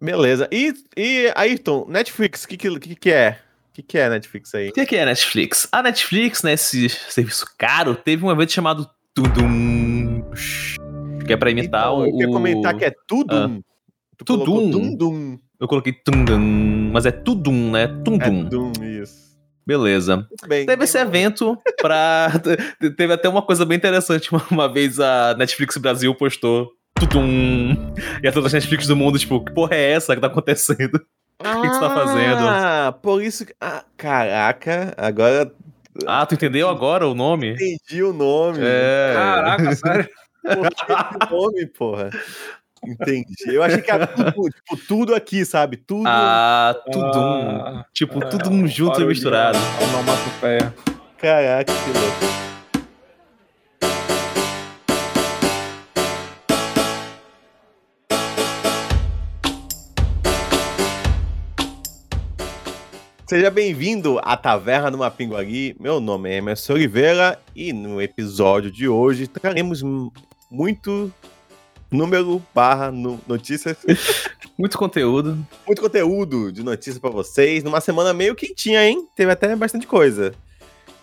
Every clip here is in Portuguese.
Beleza. E, e Ayrton, Netflix, o que, que, que é? O que, que é Netflix aí? O que, que é Netflix? A Netflix, né, esse serviço caro, teve um evento chamado Tudum. Que é pra imitar então, o. Eu queria comentar que é Tudum. Tu Tudum. Tudum. Eu coloquei Tundum, mas é Tudum, né? Tundum. É Dum, isso. Beleza. Bem. Teve esse evento pra. Teve até uma coisa bem interessante. Uma, uma vez a Netflix Brasil postou. Tudum. E a todas as Netflix do mundo, tipo, que porra é essa que tá acontecendo? O que, que você tá fazendo? Ah, por isso que. Ah, caraca, agora Ah, tu entendeu agora o nome? entendi o nome. É. Caraca, sério. Por que esse nome, porra? Entendi. Eu achei que era tudo, tipo, tudo aqui, sabe? Tudo. Ah, Tudum. Ah, tipo, é, tudo um junto e misturado. Onomatopeia. Caraca, que louco. Seja bem-vindo à Taverna do Mapinguari. Meu nome é Emerson Oliveira e no episódio de hoje traremos muito número barra no- notícias, Muito conteúdo. muito conteúdo de notícias pra vocês. Numa semana meio quentinha, hein? Teve até bastante coisa.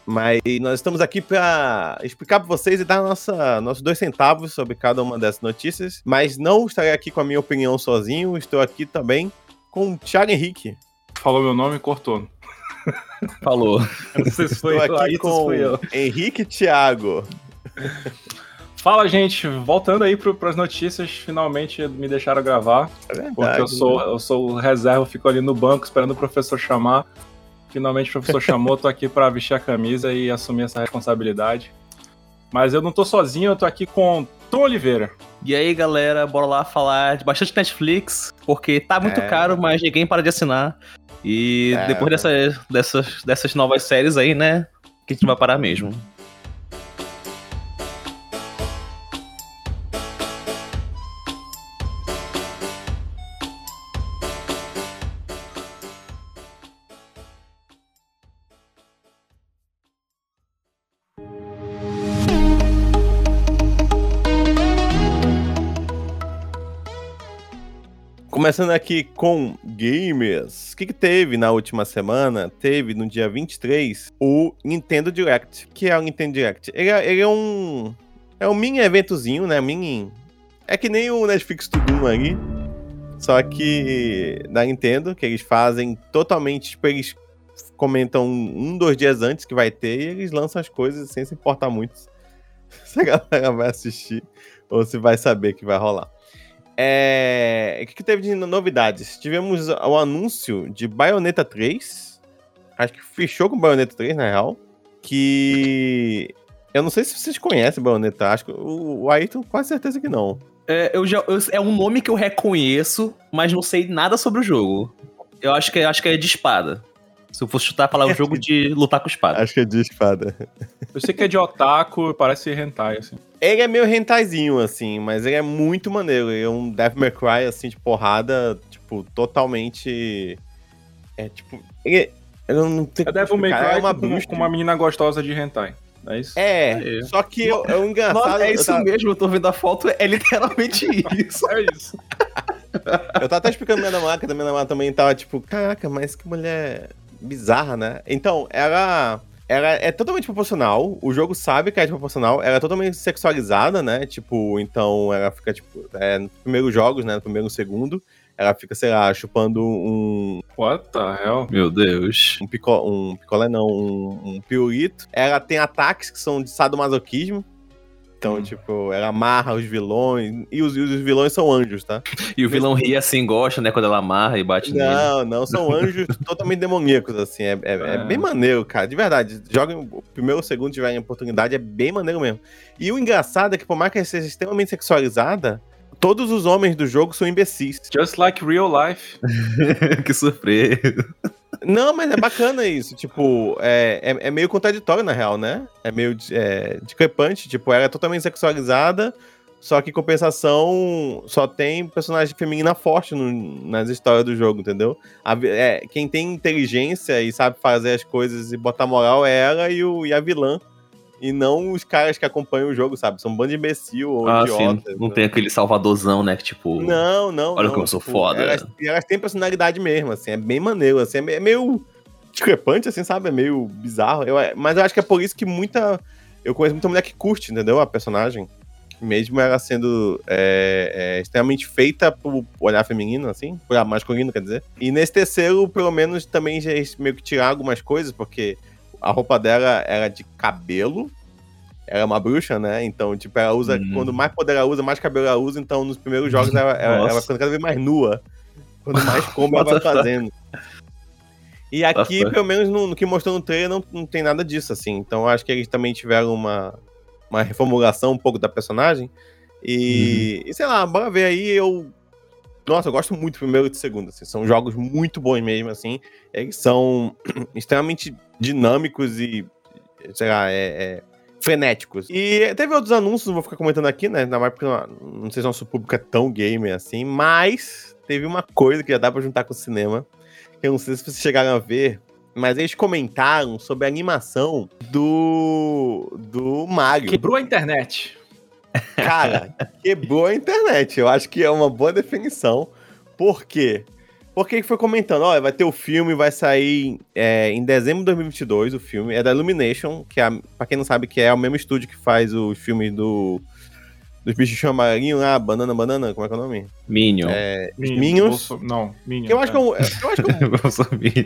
Mas nós estamos aqui para explicar para vocês e dar nossa, nossos dois centavos sobre cada uma dessas notícias. Mas não estarei aqui com a minha opinião sozinho, estou aqui também com o Thiago Henrique. Falou meu nome e cortou. Falou. Eu Não sei se foi Estou eu, aqui com eu. Henrique Thiago. Fala, gente. Voltando aí para as notícias, finalmente me deixaram gravar. É verdade, Porque eu sou, eu sou o reserva, fico ali no banco esperando o professor chamar. Finalmente o professor chamou, tô aqui para vestir a camisa e assumir essa responsabilidade. Mas eu não tô sozinho, eu tô aqui com Tom Oliveira. E aí, galera, bora lá falar de bastante Netflix, porque tá muito É. caro, mas ninguém para de assinar. E É, depois dessa, dessas, dessas novas séries aí, né? Que a gente vai parar mesmo. Começando aqui com gamers. O que, que teve na última semana? Teve no dia 23 o Nintendo Direct. Que é o Nintendo Direct? Ele é, ele é um. É um mini eventozinho, né? Mini. É que nem o Netflix Tudum aí. Só que da Nintendo, que eles fazem totalmente. Tipo, eles comentam um, dois dias antes que vai ter e eles lançam as coisas sem se importar muito se a galera vai assistir ou se vai saber que vai rolar. É... O que, teve de novidades? Tivemos o anúncio de Bayonetta 3. Acho que fechou com Bayonetta 3, na real. Que. Eu não sei se vocês conhecem Bayonetta. Acho que o, o Ayrton, quase certeza que não. É, eu já, eu- é um nome que eu reconheço, mas não sei nada sobre o jogo. Eu acho que, acho que é de espada. Se eu fosse chutar, falar o jogo de lutar com espada. Acho que é de espada. Eu sei que é de otaku, parece hentai, assim. Ele é meio rentaizinho, assim, mas ele é muito maneiro. Ele é um Devil May Cry, assim, de porrada, tipo, totalmente. É tipo. Ele, ele não tem É Devil May Cry é uma com, com uma menina gostosa de hentai. É isso? É, É. só que eu- é um engraçado. Nossa, é eu isso tava- mesmo, eu tô vendo a foto, é literalmente isso. É isso. Eu tava até explicando minha namorada, que a minha namorada também tava tipo, caraca, mas que mulher bizarra, né? Então, ela. Ela é totalmente proporcional, o jogo sabe que é proporcional, ela é totalmente sexualizada, né? Tipo, então ela fica, tipo, é, nos primeiros jogos, né? No primeiro e no segundo, ela fica, sei lá, chupando um, What the hell? Meu Deus. um, pico, um picolé, não, um, um. Ela tem ataques que são de sadomasoquismo. Então, Hum. tipo, ela amarra os vilões. E os, e os vilões são anjos, tá? E o vilão ri assim, gosta, né? Quando ela amarra e bate nele. Não, não, são anjos totalmente demoníacos, assim. É, é- é É. bem maneiro, cara. De verdade. Joguem o primeiro ou segundo tiverem oportunidade, é bem maneiro mesmo. E o engraçado é que, por mais que ela seja extremamente sexualizada, todos os homens do jogo são imbecis. Just like real life. que surpresa. Não, mas é bacana isso. Tipo, é, é, é meio contraditório, na real, né? É meio é, discrepante. Tipo, ela é totalmente sexualizada, só que compensação só tem personagem feminina forte no- nas histórias do jogo, entendeu? A é, quem tem inteligência e sabe fazer as coisas e botar moral é ela e, o, e a vilã, E não os caras que acompanham o jogo, sabe? São um bando de imbecil ou Ah, idiota. sim. Não tem aquele salvadorzão, né? Que tipo. Não, não. Olha não, como eu sou foda. Elas, e elas têm personalidade mesmo, assim, é bem maneiro, assim, é é meio discrepante, assim, sabe? É meio bizarro. Eu, mas eu acho que é por isso que muita. Eu conheço muita mulher que curte, entendeu? A personagem. Mesmo ela sendo é, é, extremamente feita por olhar feminino, assim, olhar masculino, quer dizer. E nesse terceiro, pelo menos, também já meio que tirar algumas coisas, porque a roupa dela era de cabelo. Ela é uma bruxa, né? Então, tipo, ela usa. Hum. Quando mais poder ela usa, mais cabelo ela usa. Então, nos primeiros jogos, ela, ela, ela ficando cada vez mais nua. Quando mais como ela vai fazendo. E aqui, pelo menos no, no que mostrou no trailer, não, não tem nada disso, assim. Então, eu acho que eles também tiveram uma, uma reformulação um pouco da personagem. E, Uhum. e sei lá, bora ver aí. Eu. Nossa, eu gosto muito do primeiro e do segundo. Assim, são jogos muito bons mesmo, assim. Eles são extremamente dinâmicos e, sei lá, é, é, frenéticos. E teve outros anúncios, não vou ficar comentando aqui, né? Ainda mais porque não, não sei se nosso público é tão gamer assim, mas teve uma coisa que já dá pra juntar com o cinema, que eu não sei se vocês chegaram a ver, mas eles comentaram sobre a animação do, do Mario. Quebrou a internet. Cara, quebrou a internet. Eu acho que é uma boa definição. Por quê? Porque foi comentando, ó, vai ter o filme, vai sair é, em dezembro de 2022, o filme. É da Illumination, que é, pra quem não sabe, que é o mesmo estúdio que faz os filmes do... Dos bichos amarelinhos lá, Banana Banana, como é que é o nome? Minion. É, Minions. Minions. Bolso- Não, Minions. Eu acho que é um, eu acho que é um, Eu sou Minion.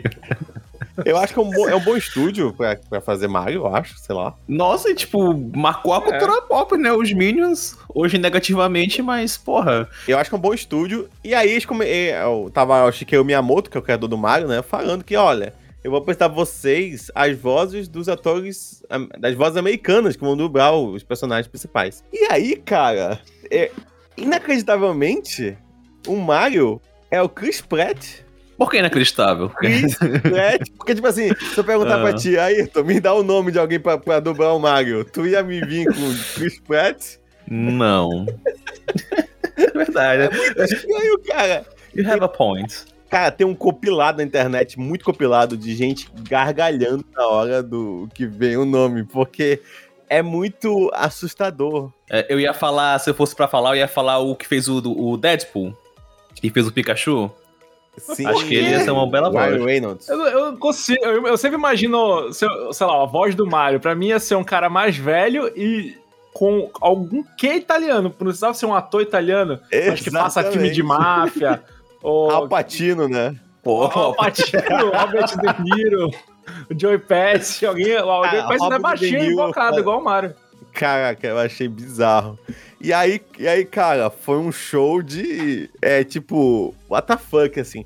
eu acho que é um, bom, é um bom estúdio pra, pra fazer Mario, eu acho, sei lá. Nossa, e tipo, marcou a cultura pop, né? Os Minions, hoje negativamente, mas, porra. Eu acho que é um bom estúdio. E aí, eles come... eh, eu tava o Shigeru Miyamoto, que é o criador do Mario, né? Falando que, olha, eu vou apresentar pra vocês as vozes dos atores, das vozes americanas que vão dublar os personagens principais. E aí, cara, é, inacreditavelmente, o Mario é o Chris Pratt. Por que inacreditável? Chris Pratt. Porque, tipo assim, se eu perguntar pra Ah. ti, Ayrton, me dá o nome de alguém pra, pra dublar o Mario, tu ia me vir com Chris Pratt? Não. É verdade. E aí, o cara, You have a point. Cara, tem um compilado na internet, muito compilado, de gente gargalhando na hora do que vem o nome, porque é muito assustador. É, eu ia falar, se eu fosse pra falar, eu ia falar o que fez o, o Deadpool. Que fez o Pikachu. Sim, Acho que ele ia ser uma bela Ryan voz. Reynolds. Eu, eu consigo, eu, eu sempre imagino, sei, sei lá, a voz do Mario. Pra mim ia ser um cara mais velho e com algum que italiano. Não precisava ser um ator italiano, mas que faça filme de máfia. ou Al Pacino, né? Pô, Al Pacino, Robert De Niro, o Joey Pesci, alguém. O Joey Ah, Pesci não é baixinho invocado, igual o Mario. Caraca, eu achei bizarro. E aí, e aí, cara, foi um show de. É tipo, what the fuck, assim.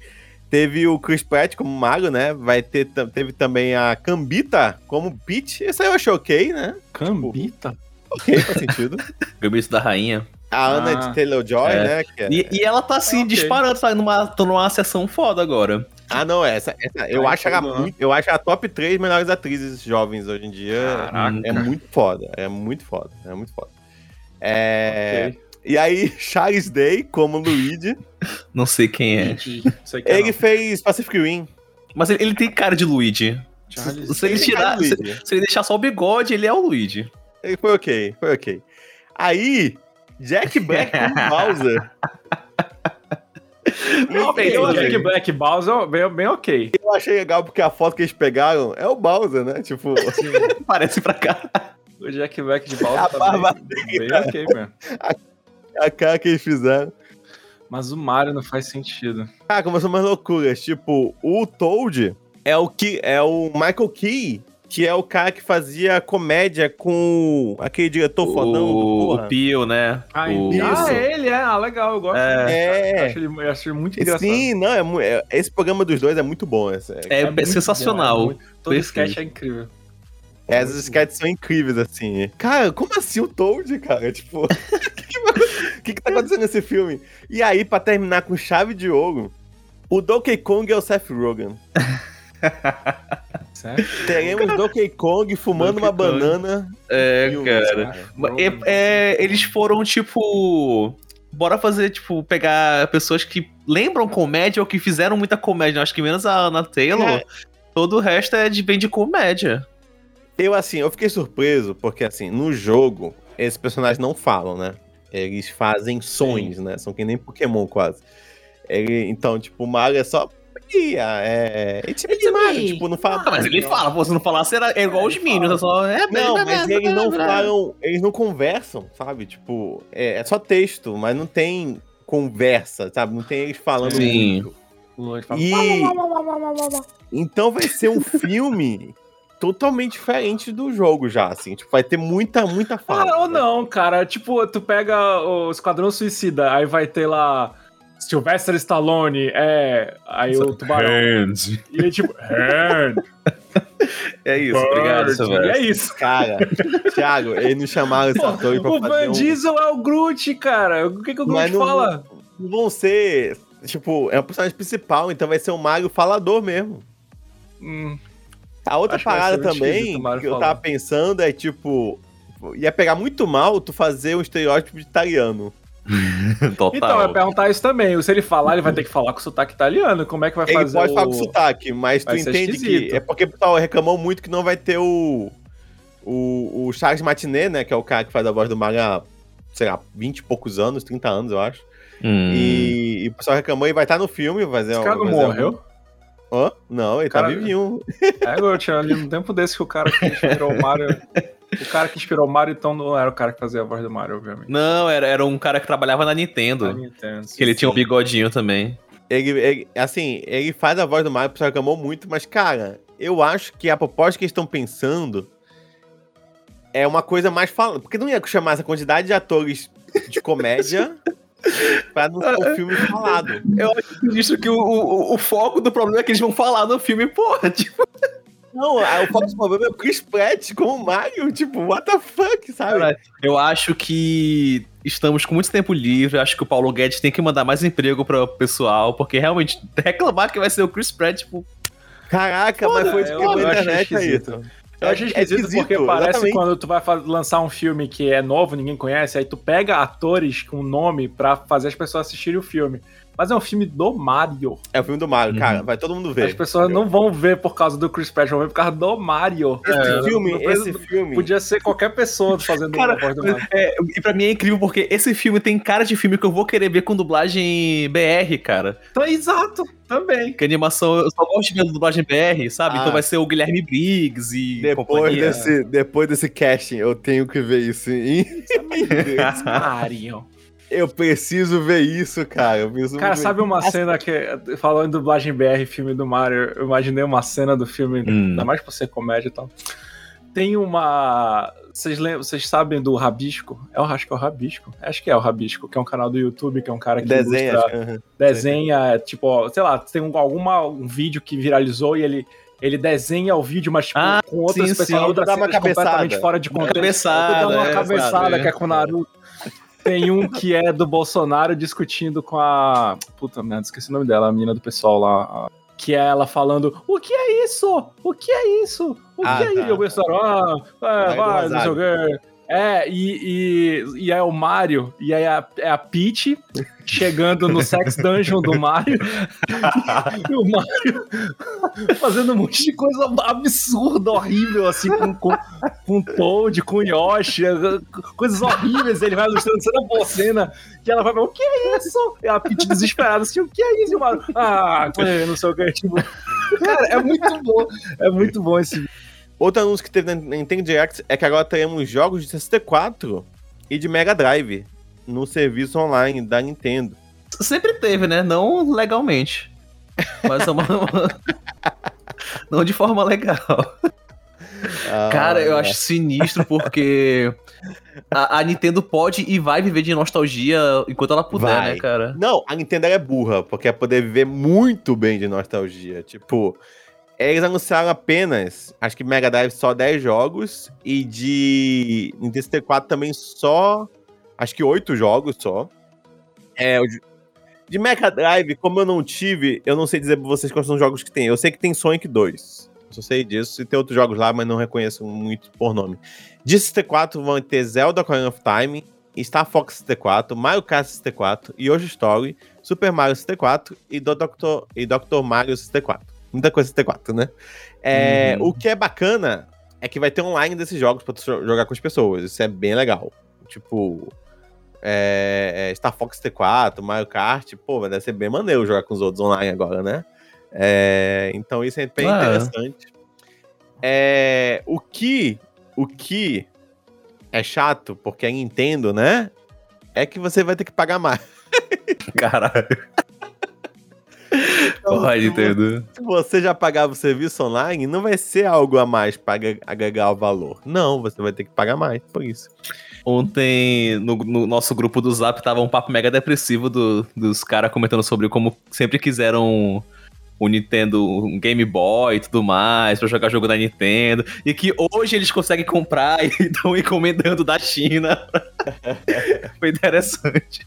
Teve o Chris Pratt como Mario, né? Vai ter, teve também a Cambita como Peach. Esse aí eu achei ok, né? Cambita? Ok, faz sentido. Gambito da Rainha. A Ana Ah. de Taylor-Joy, É. né? que é- E, e ela tá assim, Ok. disparando, tá numa, tô numa sessão foda agora. Ah, não, essa, essa eu Ai, acho ela muito, eu acho a top 3 melhores atrizes jovens hoje em dia. Caraca. É muito foda, é muito foda, é muito foda. É, Ok. E aí, Charles Day como Luigi, Não sei quem é. Sei que é ele fez Pacific Rim. Mas ele, ele tem cara de Luigi. Charles- Se ele, Ele tirar, se, se ele deixar só o bigode, ele é o Luigi. Ele foi ok, foi ok. Aí, Jack Black como Bowser. não. Ok, eu, o achei, Jack Black Bowser, bem, bem ok. eu achei legal porque a foto que eles pegaram é o Bowser, né? Tipo, Parece pra cá. O Jack Black de Bowser A tá barba bem, bem ok mesmo. a cara que eles fizeram. Mas o Mario não faz sentido. Cara, começou umas loucuras. Tipo, o Toad é o que é o Michael Key, que é o cara que fazia comédia com aquele diretor fodão do O, porra. o Pio, né? Ah, o, ah, ele é. Ah, legal, eu gosto. É. Eu É. acho ele, eu acho ele muito engraçado. Sim, não, é, é- esse programa dos dois é muito bom. esse- É, é muito sensacional. bom, é muito- todo Perfeito. sketch é incrível. É, Essas sketches são incríveis, assim. Cara, como assim o Toad, cara? Tipo, o que, que que tá acontecendo nesse filme? E aí, pra terminar com chave de ouro, o Donkey Kong é o Seth Rogen. Sério? Teremos Donkey Kong fumando uma Donkey Kong. banana. É, Filmes, cara. É- é, eles foram, tipo. Bora fazer, tipo, pegar pessoas que lembram comédia ou que fizeram muita comédia. Acho que menos a Ana Taylor. É. Todo o resto é de bem de comédia. Eu, assim, eu fiquei surpreso, porque, assim, no jogo, esses personagens não falam, né? Eles fazem sons, né? São que nem Pokémon, quase. Ele, então, tipo, o Mario é só. É, é tipo de Mario, tipo, não fala. Ah, mas ele fala, pô, se não falasse era igual os Minions, é só. É, Não, mas eles não falam, eles não conversam, sabe? Tipo, é, é só texto, mas não tem conversa, sabe? Não tem eles falando Sim. muito. E então vai ser um filme totalmente diferente do jogo já, assim. Tipo, vai ter muita, muita fala. Ah, ou né? não, cara. Tipo, tu pega o Esquadrão Suicida, aí vai ter lá Sylvester Stallone, é. Aí o tubarão. Hands. E aí, tipo, hand, É isso, obrigado, bird, Silvestre. E é isso. Cara, Thiago, eles não chamaram esse ator pra O fazer Van um... Diesel é o Groot, cara. O que, que o Groot não- fala? Não vão ser... Tipo, é o personagem principal, então vai ser o Mario falador mesmo. Hum, A outra Acho parada também que eu falar. tava pensando é, tipo... Ia pegar muito mal tu fazer um estereótipo de italiano. Então, eu Total. ia perguntar isso também. Se ele falar, ele vai ter que falar com sotaque italiano. Como é que vai Ele fazer pode o... falar com sotaque, mas tu Vai ser entende esquisito. que... É porque o pessoal reclamou muito que não vai ter o... O, o Charles Martinet, né? Que é o cara que faz a voz do Mario há, sei lá, 20 e poucos anos, 30 anos, eu acho. Hum. E, e o pessoal reclamou e vai estar no filme. Vai fazer Esse cara não morreu? Hã? Não, ele tá Cara- vivinho. É, eu tinha ali um tempo desse que o cara que inspirou o Mario... O cara que inspirou o Mario, então, não era o cara que fazia a voz do Mario, obviamente. Não, era, era um cara que trabalhava na Nintendo. Nintendo. Que ele tinha um bigodinho também. Ele, ele- assim, ele faz a voz do Mario, o pessoal reclamou muito, mas, cara, eu acho que a proposta que eles estão pensando é uma coisa mais falando. Porque não ia chamar essa quantidade de atores de comédia pra não ser um filme falado. Eu acho isso que o, o, o foco do problema é que eles vão falar no filme, porra. Tipo, Não, o do problema é o Chris Pratt como o Mario, tipo, what the fuck, sabe? Eu acho que estamos com muito tempo livre. Acho que o Paulo Guedes tem que mandar mais emprego para o pessoal, porque realmente reclamar que vai ser o Chris Pratt, tipo, Caraca, mas foi eu- quebrou eu a internet aí. esquisito. Eu achei esquisito, porque parece quando tu vai lançar um filme que é novo, ninguém conhece, aí tu pega atores com nome pra fazer as pessoas assistirem o filme. Mas é um filme do Mario. É o filme do Mario, Uhum. cara, vai todo mundo ver. As pessoas não vão ver por causa do Chris Pratt, vão ver por causa do Mario. Esse É, filme, esse filme. Podia ser qualquer pessoa fazendo Cara, a voz do Mario. É, e pra mim é incrível porque esse filme tem cara de filme que eu vou querer ver com dublagem BR, cara. Então, exato, também. Que animação, eu só gosto de ver dublagem BR, sabe? Ah. Então vai ser o Guilherme Briggs e Depois companhia. desse, depois desse casting, eu tenho que ver isso em inglês. Mario. Eu preciso ver isso, cara. Eu preciso Cara, ver. sabe uma cena que, falando em dublagem BR, filme do Mario, eu imaginei uma cena do filme, Hum. ainda mais por ser comédia e tal. Tem uma. Vocês lembram, vocês sabem do Rabisco? É o acho que é o Rabisco. Acho que é o Rabisco, que é um canal do YouTube, que é um cara que desenha? ilustra- aham. desenha, tipo, sei lá, tem um, alguma um vídeo que viralizou e ele ele desenha o vídeo, mas tipo, Ah, com outras sim, pessoas, sim. outras Dá uma cenas completamente cabeçada. fora de contexto. cabeçada, Dá uma é, cabeçada sabe? que é com o Naruto. Tem um que é do Bolsonaro discutindo com a. Puta merda, esqueci o nome dela, a menina do pessoal lá. a- Que é ela falando: O que é isso? O que é isso? O que Ah, é tá. isso? E o Bolsonaro, ah, é, Vai vai, não sei o quê. É, e, e, e é o Mario, e aí a, é a Peach chegando no Sex Dungeon do Mario. e o Mario fazendo um monte de coisa absurda, horrível, assim, com, com, com Toad, com Yoshi, coisas horríveis. Ele vai ilustrando cena por cena, e ela vai falar, o que é isso? E a Peach desesperada, assim, o que é isso? E o Mario, ah, não sei o que, tipo... Cara, é muito bom, é muito bom esse Outro anúncio que teve na Nintendo Direct é que agora teremos jogos de 64 e de Mega Drive no serviço online da Nintendo. Sempre teve, né? Não legalmente. Mas é uma. Não de forma legal. Ah, Cara, eu acho sinistro porque a, a Nintendo pode e vai viver de nostalgia enquanto ela puder, Vai. né, cara? Não, a Nintendo é burra, porque é poder viver muito bem de nostalgia. Tipo, eles anunciaram apenas, acho que Mega Drive só 10 jogos, e de Nintendo 64 também só, acho que 8 jogos só. É, de- Mega Drive, como eu não tive, eu não sei dizer pra vocês quais são os jogos que tem. Eu sei que tem Sonic 2. Eu só sei disso. E tem outros jogos lá, mas não reconheço muito por nome. De 64 vão ter Zelda Ocarina of Time, Star Fox 64, Mario Kart 64, Yoshi Story, Super Mario 64 e Dr. e Dr. Mario 64. Muita coisa 64, né? É, Uhum. O que é bacana, é que vai ter online desses jogos pra tu jogar com as pessoas. Isso é bem legal. Tipo, é, é Star Fox T4, Mario Kart, pô, vai ser bem maneiro jogar com os outros online agora, né? É, então isso é bem ah, interessante. É, o que o que é chato, porque é Nintendo, né? É que você vai ter que pagar mais. Caralho. Então, Porra, Nintendo. Se você já pagava o serviço online, não vai ser algo a mais para agregar o valor. Não, você vai ter que pagar mais por isso. Ontem, no, no nosso grupo do Zap, tava um papo mega depressivo do, dos caras comentando sobre como sempre quiseram o Nintendo, um Game Boy e tudo mais, pra jogar jogo da Nintendo. E que hoje eles conseguem comprar e estão encomendando da China. Foi interessante.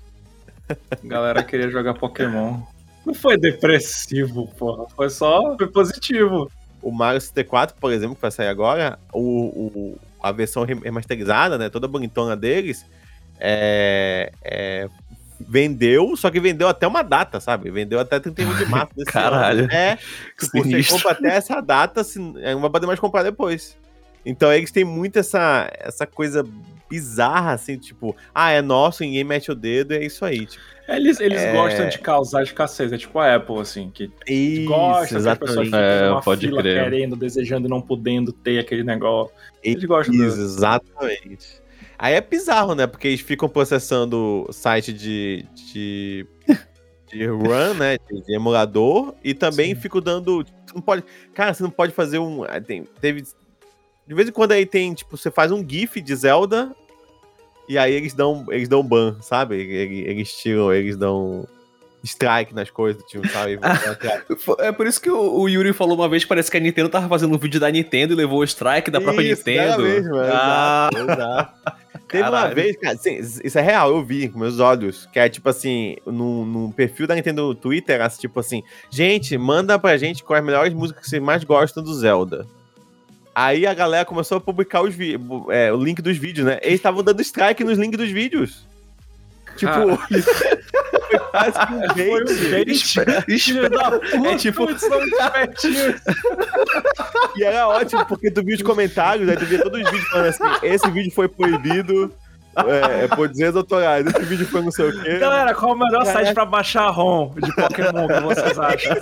A galera queria jogar Pokémon. Não foi depressivo, porra. Foi só. Foi positivo. O Mario 64, por exemplo, que vai sair agora, o, o a versão remasterizada, né? Toda bonitona deles. É, é, vendeu, só que vendeu até uma data, sabe? Vendeu até 31 de março desse Caralho. ano. É, tipo, você compra até essa data, assim, não vai poder mais comprar depois. Então eles têm muito essa, essa coisa bizarra, assim, tipo, ah, é nosso, ninguém mete o dedo, é isso aí. Tipo, eles eles é... gostam de causar escassez, é tipo a Apple, assim, que isso, gosta, exatamente. as pessoas é, uma pode fila crer. querendo, desejando e não podendo ter aquele negócio. Eles gostam isso, do... Exatamente. Aí é bizarro, né? Porque eles ficam processando site de, de, de run, né? De, de emulador. E também Sim. ficam dando. Você não pode. Cara, você não pode fazer um. Tem, teve. De vez em quando aí tem, tipo, você faz um GIF de Zelda. E aí eles dão, eles dão ban, sabe? Eles, eles tiram, eles dão strike nas coisas, tipo, sabe? é por isso que o, o, Yuri falou uma vez que parece que a Nintendo tava fazendo um vídeo da Nintendo e levou o strike da própria isso, Nintendo. Mesmo, é, ah. exato, exato. Teve Caralho. uma vez, cara, assim, isso é real, eu vi com meus olhos, que é tipo assim, no, no perfil da Nintendo Twitter, era tipo assim, gente, manda pra gente quais as melhores músicas que vocês mais gostam do Zelda. Aí a galera começou a publicar os é, o link dos vídeos, né? Eles estavam dando strike nos links dos vídeos. Tipo, ah. foi quase que um bait. É tipo... e era ótimo, porque tu viu os comentários, aí tu via todos os vídeos falando assim, esse vídeo foi proibido, é, é por dizer autorais, esse vídeo foi não sei o quê. Galera, qual é o melhor Caraca. site pra baixar ROM de Pokémon que vocês acham?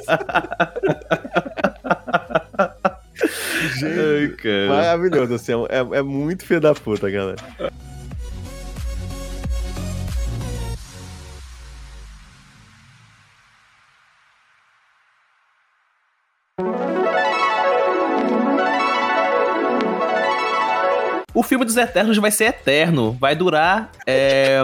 Gente, Ai, maravilhoso, assim, é, é muito filho da puta, galera. O filme dos Eternos vai ser eterno. Vai durar. É...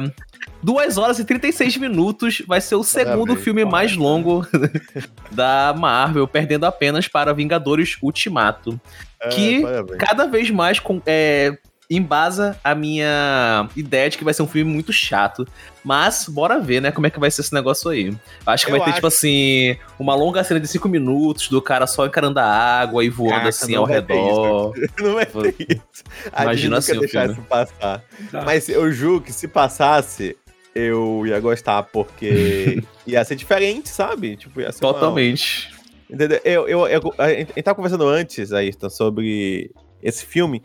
2 horas e 36 minutos. Vai ser o segundo parabéns, filme mais longo da Marvel, perdendo apenas para Vingadores Ultimato. É, que parabéns. cada vez mais é, embasa a minha ideia de que vai ser um filme muito chato. Mas, bora ver, né, como é que vai ser esse negócio aí. Acho que Eu vai ter, acho... tipo assim, uma longa cena de cinco minutos do cara só encarando a água e voando Caraca, assim ao redor. Não vai ter isso. Imagina assim o filme. passar. Tá. Mas eu juro que se passasse, eu ia gostar, porque ia ser diferente, sabe? Tipo, ia ser Totalmente. Uma... Entendeu? Eu, eu, eu, a gente tava conversando antes, Ayrton, sobre esse filme.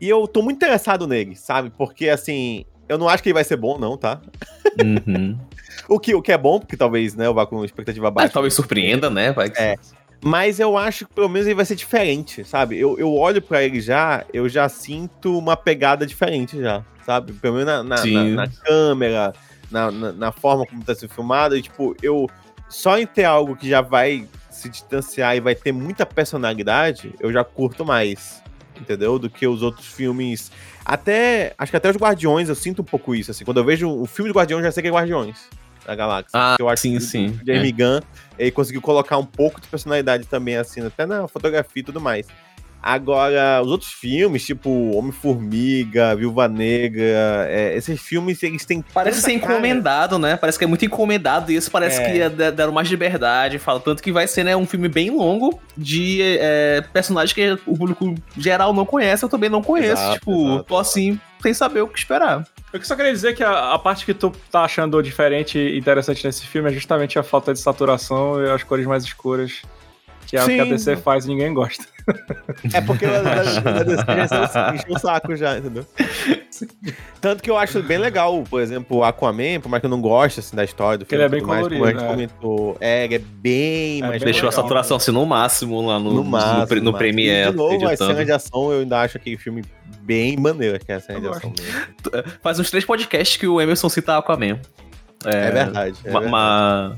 E eu tô muito interessado nele, sabe? Porque, assim, eu não acho que ele vai ser bom, não, tá? Uhum. o, que, o que é bom, porque talvez, né, eu vá com expectativa baixa. Mas, talvez surpreenda, né? Vai é. Mas eu acho que pelo menos ele vai ser diferente, sabe? Eu, eu olho para ele já, eu já sinto uma pegada diferente já, sabe? Pelo menos na, na, na, na câmera, na, na, forma como tá sendo filmado. E, tipo, eu só em ter algo que já vai se distanciar e vai ter muita personalidade, eu já curto mais entendeu? Do que os outros filmes. Até. Acho que até os Guardiões eu sinto um pouco isso, assim. Quando eu vejo um filme de Guardiões, já sei que é Guardiões da Galáxia. Ah, eu acho sim, que sim. O Jamie é. Gunn, ele conseguiu colocar um pouco de personalidade também, assim, até na fotografia e tudo mais. Agora, os outros filmes, tipo Homem-Formiga, Viúva Negra, é, esses filmes, eles têm. Parece ser encomendado, né? Parece que é muito encomendado e isso parece é. que deram mais liberdade. Fala tanto que vai ser né, um filme bem longo de é, personagens que o público geral não conhece, eu também não conheço. Exato, tipo, exato. tô assim, sem saber o que esperar. Eu só queria dizer que a, a, parte que tu tá achando diferente e interessante nesse filme é justamente a falta de saturação e as cores mais escuras Que é o que a Sim. DC faz e ninguém gosta. É porque a, a, a DC já encheu o saco já, entendeu? Tanto que eu acho bem legal, por exemplo, o Aquaman, por mais que eu não goste assim, da história do Que ele filme. é bem mais, como a gente colorido, né? comentou. É, é bem É mais bem Deixou a legal, saturação assim no máximo lá no, no máximo. no, no máximo. Premiere. E, de novo, a editando. cena de ação, eu ainda acho aquele filme bem maneiro, que é a cena de ação mesmo. Faz uns três podcasts que o Emerson cita Aquaman. É, verdade. É uma, verdade. uma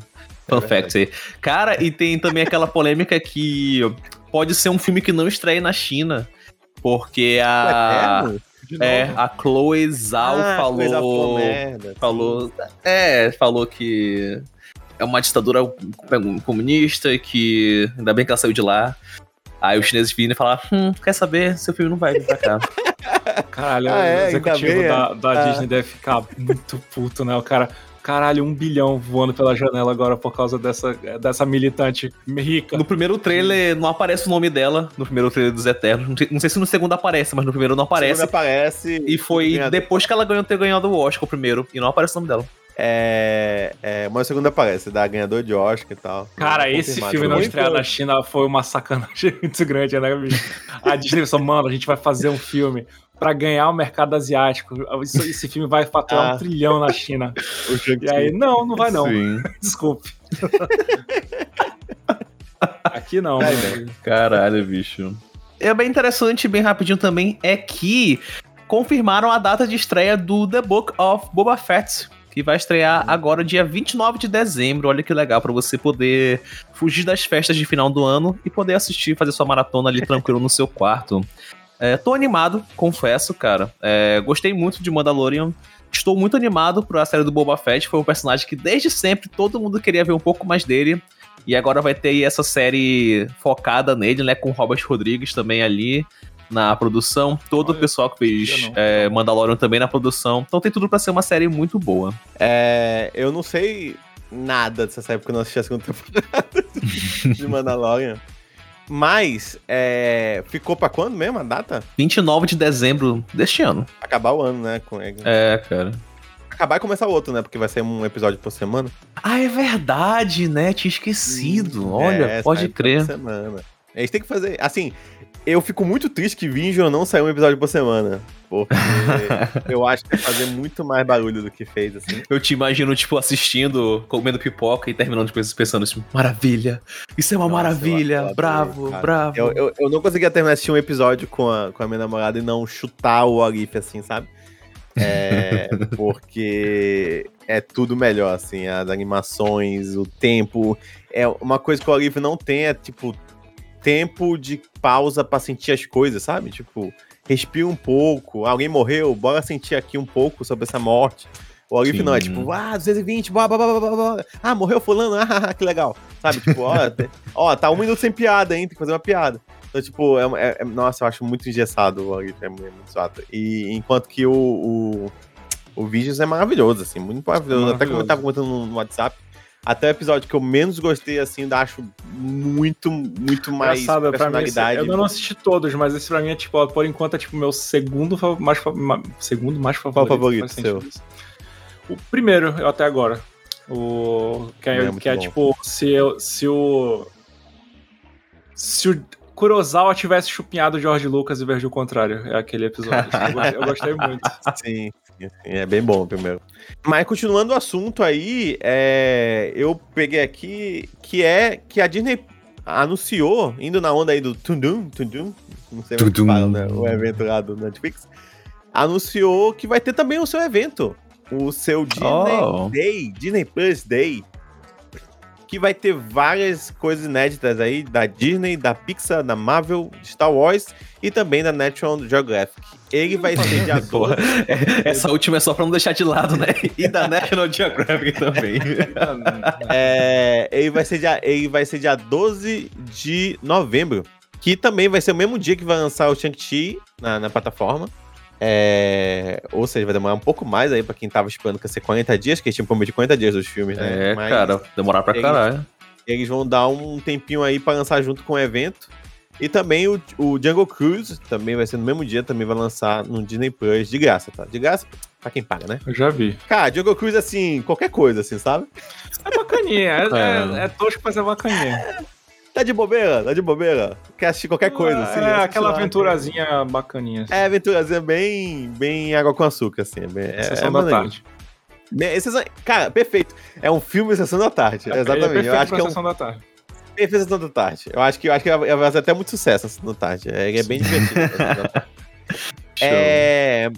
fun É fact aí. Cara, e tem também aquela polêmica que pode ser um filme que não estreia na China. Porque a. É, a Chloe Zhao Ah, falou. coisa falou merda. falou. É, falou que é uma ditadura comunista e que ainda bem que ela saiu de lá. Aí os chineses viram e falaram: hum, quer saber? Seu filme não vai vir pra cá. Caralho, Ah, é, o executivo bem, é. da, da Ah. Disney deve ficar muito puto, né? O cara, caralho, um bilhão voando pela janela agora por causa dessa, dessa militante rica. No primeiro trailer não aparece o nome dela, no primeiro trailer dos Eternos. Não sei, não sei se no segundo aparece, mas no primeiro não Segundo aparece. aparece. E foi depois que ela ganhou ter ganhado o Oscar o primeiro, e não aparece o nome dela. É, é, mas o segundo aparece, da ganhador de Oscar e tal. Cara, É esse filme não estrear na China foi uma sacanagem muito grande, né, bicho? A Disney pensou, mano, a gente vai fazer um filme pra ganhar o mercado asiático. Isso- esse filme vai faturar Ah. um trilhão na China. E aí, não, não vai não. Sim. Desculpe. Aqui não. Vai, né? Caralho, bicho. É bem interessante, bem rapidinho também, é que confirmaram a data de estreia do The Book of Boba Fett, que vai estrear agora dia 29 de dezembro. Olha que legal pra você poder fugir das festas de final do ano e poder assistir, fazer sua maratona ali tranquilo no seu quarto. É, tô animado, confesso, cara. É, gostei muito de Mandalorian. Estou muito animado pra série do Boba Fett. Foi um personagem que desde sempre todo mundo queria ver um pouco mais dele. E agora vai ter aí essa série focada nele, né? Com o Robert Rodrigues também ali na produção. Todo Olha, o pessoal que fez é, Mandalorian também na produção. Então tem tudo pra ser uma série muito boa. É, eu não sei nada dessa série porque eu não assisti a segunda temporada de Mandalorian. Mas, é, ficou pra quando mesmo a data? 29 de dezembro deste ano. Acabar o ano, né? Com. É, cara. Acabar e começar o outro, né? Porque vai ser um episódio por semana. Ah, é verdade, né? Tinha esquecido. Olha, É, pode crer. semana. A gente tem que fazer. Assim, eu fico muito triste que Vision não saiu um episódio por semana. Porque eu acho que vai fazer muito mais barulho do que fez, assim. Eu te imagino, tipo, assistindo, comendo pipoca e terminando depois pensando assim, maravilha, isso é uma Nossa, maravilha, eu bravo, bravo. Eu, eu, eu não conseguia terminar de assistir um episódio com a, com a minha namorada e não chutar o Orif, assim, sabe? É, porque é tudo melhor, assim, as animações, o tempo. É uma coisa que o Orif não tem, é tipo, tempo de pausa pra sentir as coisas, sabe? Tipo, respira um pouco, alguém morreu, bora sentir aqui um pouco sobre essa morte. O Sim. não, é tipo, ah, 220, blá, blá, blá, blá, blá, ah, morreu fulano, ah, que legal. Sabe, tipo, ó, ó, tá um minuto sem piada, hein, tem que fazer uma piada. Então, tipo, é, é- é- nossa, eu acho muito engessado o Orif, é muito, é chato. E enquanto que o, o, o Visions é maravilhoso, assim, muito maravilhoso. Até como eu Maravilhoso. tava comentando no WhatsApp, até o episódio que eu menos gostei, assim, eu acho muito, muito mais Engraçado, pra mim, personalidade. eu não assisti todos, mas esse pra mim é, tipo, por enquanto é, tipo, meu segundo mais, segundo mais favorito. favorito faz sentido seu? O primeiro, eu até agora. O, que é, É que é tipo, se, eu, se o... Se o Kurosawa tivesse chupinhado o George Lucas em vez do contrário. É aquele episódio. eu, gostei, eu gostei muito. Sim, é bem bom primeiro. Mas continuando o assunto aí, é, eu peguei aqui que é que a Disney anunciou, indo na onda aí do Tundum, Tundum, não sei que Tudum. fala, né, o evento lá do Netflix, anunciou que vai ter também o seu evento, o seu Disney Oh. Day, Disney Plus Day, que vai ter várias coisas inéditas aí da Disney, da Pixar, da Marvel, Star Wars e também da National Geographic. Ele vai ser dia 12 Porra, é- essa última é só pra não deixar de lado, né? E da National Geographic também. É, ele, vai ser dia, ele vai ser dia 12 de novembro. Que também vai ser o mesmo dia que vai lançar o Shang-Chi na, na plataforma. É, ou seja, vai demorar um pouco mais aí pra quem tava esperando que ia ser 40 dias, que eles tinham prometido 40 dias dos filmes, né? É, Mas cara, demorar pra Eles- caralho. Eles vão dar um tempinho aí pra lançar junto com o evento. E também o, o Jungle Cruise, também vai ser no mesmo dia, também vai lançar no Disney Plus, de graça, tá? De graça pra quem paga, né? Eu já vi. Cara, Jungle Cruise, assim, qualquer coisa, assim, sabe? É bacaninha. É, É. é, é tosco, mas é bacaninha. Tá de bobeira, tá de bobeira. Quer assistir qualquer coisa, assim. É, aquela lá. aventurazinha bacaninha. assim. É, aventurazinha bem, bem água com açúcar, assim. É, bem- é, é da tarde. Bem- sessão- Cara, perfeito. É um filme Sessão da Tarde. Ele é exatamente. perfeito Eu acho que é um Sessão da tarde. perfeito Sessão da Tarde. Eu acho que, eu acho que vai fazer até muito sucesso Sessão da Tarde. É, é bem divertido. a Sessão da Tarde. É,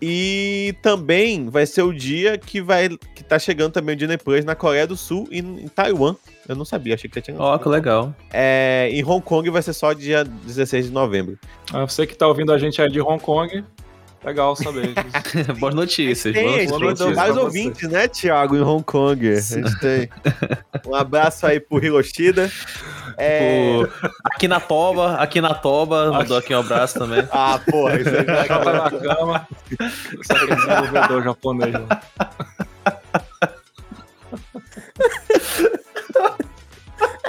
e também vai ser o dia que vai que tá chegando também o Disney Plus na Coreia do Sul e em Taiwan. Eu não sabia, achei que já tinha. Ó, que legal. É, em Hong Kong vai ser só dia 16 de novembro. Ah, você que tá ouvindo a gente aí de Hong Kong, legal saber disso. boas notícias. Tem, boas a gente boa mandou notícia vários pra ouvintes, né, Thiago, em Hong Kong. A gente tem. Um abraço aí pro Hiroshida. É... Aqui na Toba, aqui na Toba, mandou aqui um abraço também. Ah, porra, isso aí já tá na cama. Isso aqui é desenvolvedor japonês. né?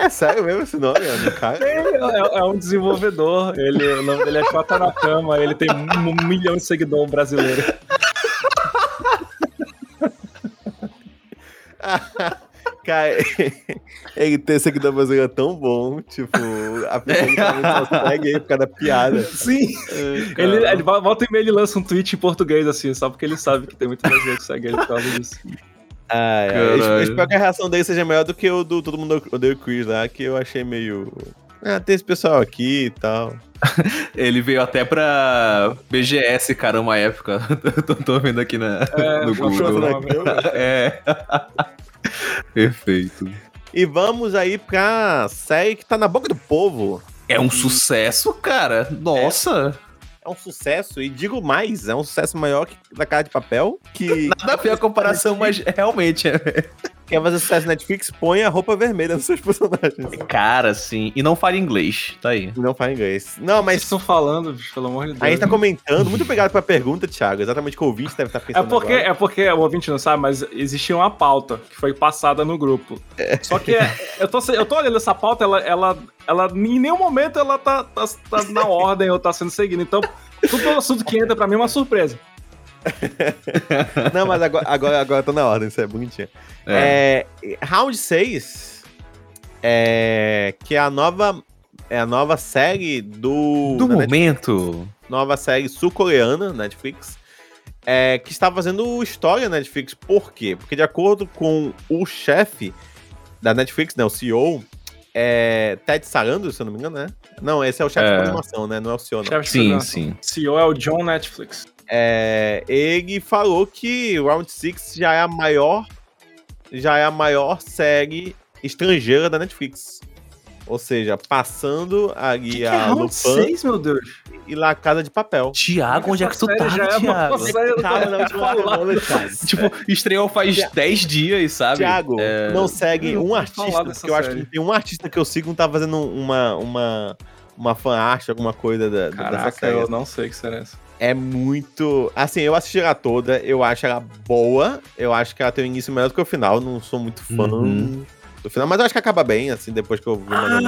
É sério mesmo esse nome, mano? Cara? É, é um desenvolvedor. Ele, o nome dele é Chota na cama. Ele tem um, um milhão de seguidores brasileiros. Cara, ele ter da brasileira é tão bom, tipo, a pessoa só segue aí por causa da piada. Sim. Ele, ele volta e meia ele lança um tweet em português, assim, só porque ele sabe que tem muita gente que segue ele por causa disso. Ah, é. Eu espero- que a reação dele seja melhor do que o do Todo Mundo Odeia o Chris lá, que eu achei meio. Ah, tem esse pessoal aqui e tal. Ele veio até pra BGS, cara, uma época. tô, tô vendo aqui na, É, no Google. É. Perfeito. E vamos aí pra série que tá na boca do povo. É um sucesso, cara. Nossa. É um sucesso, e digo mais, é um sucesso maior que da Cara de Papel, que Nada a ver a comparação, mas realmente é. Quer fazer sucesso na Netflix, põe a roupa vermelha nos seus personagens. Cara, sim. E não fala inglês. Tá aí. Não fala inglês. Não, Mas mas estão falando, bicho, pelo amor de Deus. a gente tá comentando. Muito obrigado pela pergunta, Thiago. Exatamente o que o ouvinte deve estar É pensando. porque, agora. é porque o ouvinte não sabe, mas existia uma pauta que foi passada no grupo. Só que é- eu, tô, eu tô olhando essa pauta, ela, ela, ela em nenhum momento ela tá, tá, tá na ordem ou tá sendo seguida. Então, tudo assunto que entra pra mim é uma surpresa. Não, mas agora, agora, agora tá na ordem, isso é bonitinho. É. É, round 6, é, que é a nova, é a nova série do. Do momento. nova série sul-coreana, Netflix, é, que está fazendo história na Netflix. Por quê? Porque de acordo com o chefe da Netflix, né, o CEO, é, Ted Sarandos, se eu não me engano, né? Não, esse é o chefe É. de programação, né? Não é o CEO, não. Chefe Sim, sim. CEO é o John Netflix. É, ele falou que Round 6 já é a maior já é a maior série estrangeira da Netflix. Ou seja, passando ali Que que é a round Lupin 6, meu Deus? e La Casa de Papel. Tiago, onde é que tu tá, já é Tiago? última semana, Thiago. Tipo, estreou faz Tia- 10 dias, sabe? Thiago, É, não segue eu um artista, dessa porque eu acho série. que tem um artista que eu sigo que não tá fazendo uma, uma, uma fan art, alguma coisa da, dessa Caraca, série. eu não sei que será essa. É muito. Assim, eu assisti ela toda, eu acho ela boa, eu acho que ela tem um início melhor do que o final, não sou muito fã Uhum. do final, mas eu acho que acaba bem, assim, depois que eu vi uma.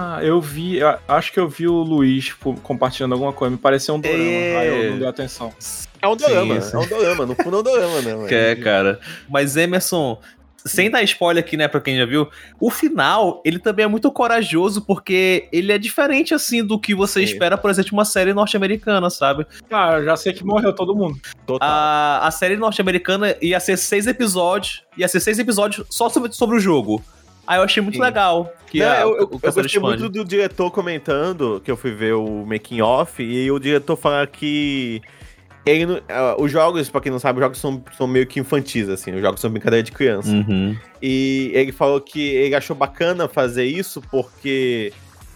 Ah, eu vi, eu acho que eu vi o Luiz tipo, compartilhando alguma coisa, me pareceu um dorama, É. aí eu não dei atenção. É um dorama, Sim, sim. é um dorama, no fundo é um dorama, né? mano? Que é, cara. Mas Emerson, sem dar spoiler aqui, né, pra quem já viu, o final, ele também é muito corajoso, porque ele é diferente, assim, do que você Sim. espera, por exemplo, de uma série norte-americana, sabe? Ah, eu já sei que morreu todo mundo. Total. A, a série norte-americana ia ser seis episódios, ia ser seis episódios só sobre, sobre o jogo. Aí eu achei muito Sim. legal. Que Não, a, eu, eu, eu gostei muito do diretor comentando, que eu fui ver o making off, e o diretor falar que ele, não- ah, os jogos, pra quem não sabe, os jogos são, são meio que infantis, assim, os jogos são brincadeira de criança. Uhum. E ele falou que ele achou bacana fazer isso porque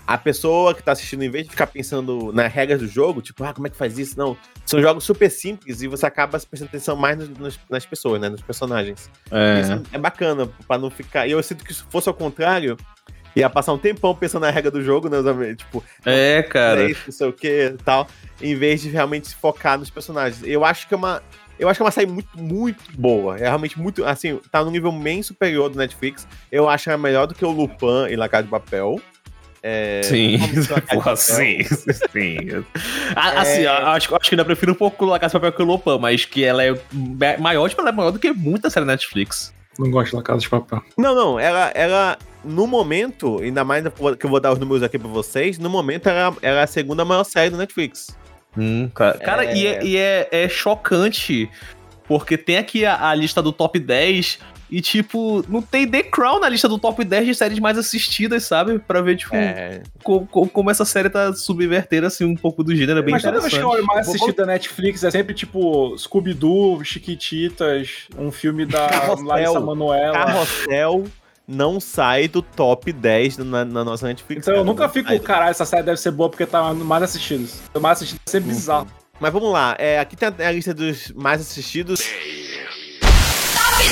a pessoa que tá assistindo, em vez de ficar pensando nas regras do jogo, tipo, ah, como é que faz isso? Não. São jogos super simples e você acaba prestando atenção mais nos- nos- nas pessoas, né? Nos personagens. É. Isso é bacana, pra não ficar. E eu sinto que se fosse ao contrário, ia passar um tempão pensando na regra do jogo, né? Tipo, É, cara. é isso, não sei o que tal, em vez de realmente se focar nos personagens. Eu acho que é uma. Eu acho que é uma série muito, muito boa. É realmente muito. Assim, tá no nível bem superior do Netflix. Eu acho ela melhor do que o Lupin e La Casa de Papel. É, Sim, porra, Papel. sim, sim. Ah, Assim, É. acho, acho que ainda prefiro um pouco La Casa de Papel que o Lupin, mas que ela é ma- maior, tipo, ela é maior do que muita série Netflix. Não gosto da Casa de Papel. Não, não, ela, ela, no momento, ainda mais que eu vou dar os números aqui pra vocês, no momento ela, ela é a segunda maior série do Netflix. Hum, cara, cara é... e, é, e é, é, chocante, porque tem aqui a, a, lista do top 10 e, tipo, não tem The Crown na lista do top 10 de séries mais assistidas, sabe? Pra ver, tipo, é... co, co, como essa série tá subvertendo, assim, um pouco do gênero, é bem Mas interessante. Mas toda vez que eu mais assistido da Netflix é sempre, tipo, Scooby-Doo, Chiquititas, um filme da Larissa Manoela. Carrossel não sai do top 10 na, na nossa Netflix. Então eu nunca fico, caralho, essa série deve ser boa porque tá mais assistidos. O mais assistido é sempre uhum. bizarro. Mas vamos lá, é, aqui tem a lista dos mais assistidos. Top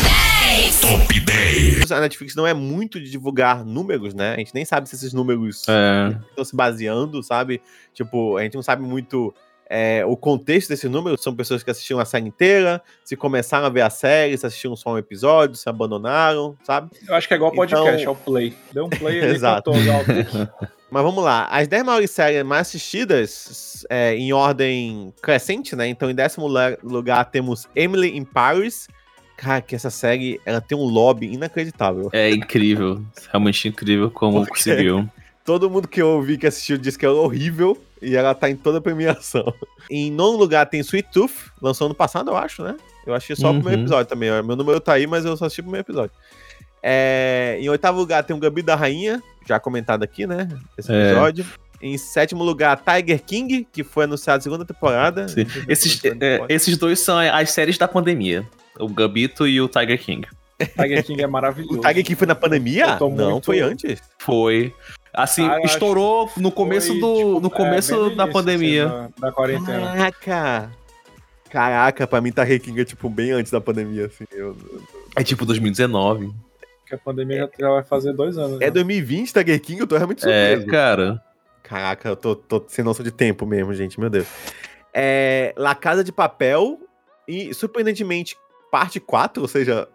10! Top 10! A Netflix não é muito de divulgar números, né? A gente nem sabe se esses números é. estão se baseando, sabe? Tipo, a gente não sabe muito é, o contexto desse número são pessoas que assistiram a série inteira, se começaram a ver a série, se assistiram só um episódio, se abandonaram, sabe? Eu acho que é igual podcast, então... é o play. Deu um play ali Exato. Mas vamos lá, as 10 maiores séries mais assistidas é, em ordem crescente, né? Então, em décimo lugar temos Emily in Paris. Cara, que essa série ela tem um lobby inacreditável. É incrível, realmente incrível como Porque conseguiu. Todo mundo que eu ouvi que assistiu disse que é horrível. E ela tá em toda a premiação. Em nono lugar tem Sweet Tooth, lançou ano passado, eu acho, né? Eu achei só uhum. o primeiro episódio também. Meu número tá aí, mas eu só assisti o primeiro episódio. É, em oitavo lugar tem o Gabi da Rainha, já comentado aqui, né? Esse é. episódio. É. Em sétimo lugar, Tiger King, que foi anunciado segunda temporada. Esses, é, esses dois são as séries da pandemia. O Gabito e o Tiger King. Tiger King é maravilhoso. O Tiger King foi na pandemia? Não, muito... foi antes. Foi. Assim, ah, estourou no começo foi, do tipo, no é, começo é, da pandemia. Assim, da, da quarentena. Caraca! Caraca, pra mim tá King é tipo bem antes da pandemia, assim. Eu, eu... É tipo 2019. Que a pandemia já, já vai fazer dois anos. É né? 2020, Tiger King, eu tô realmente é, surpreso. É, cara. Caraca, eu tô, tô sem noção de tempo mesmo, gente, meu Deus. É, La Casa de Papel e, surpreendentemente, parte 4, ou seja,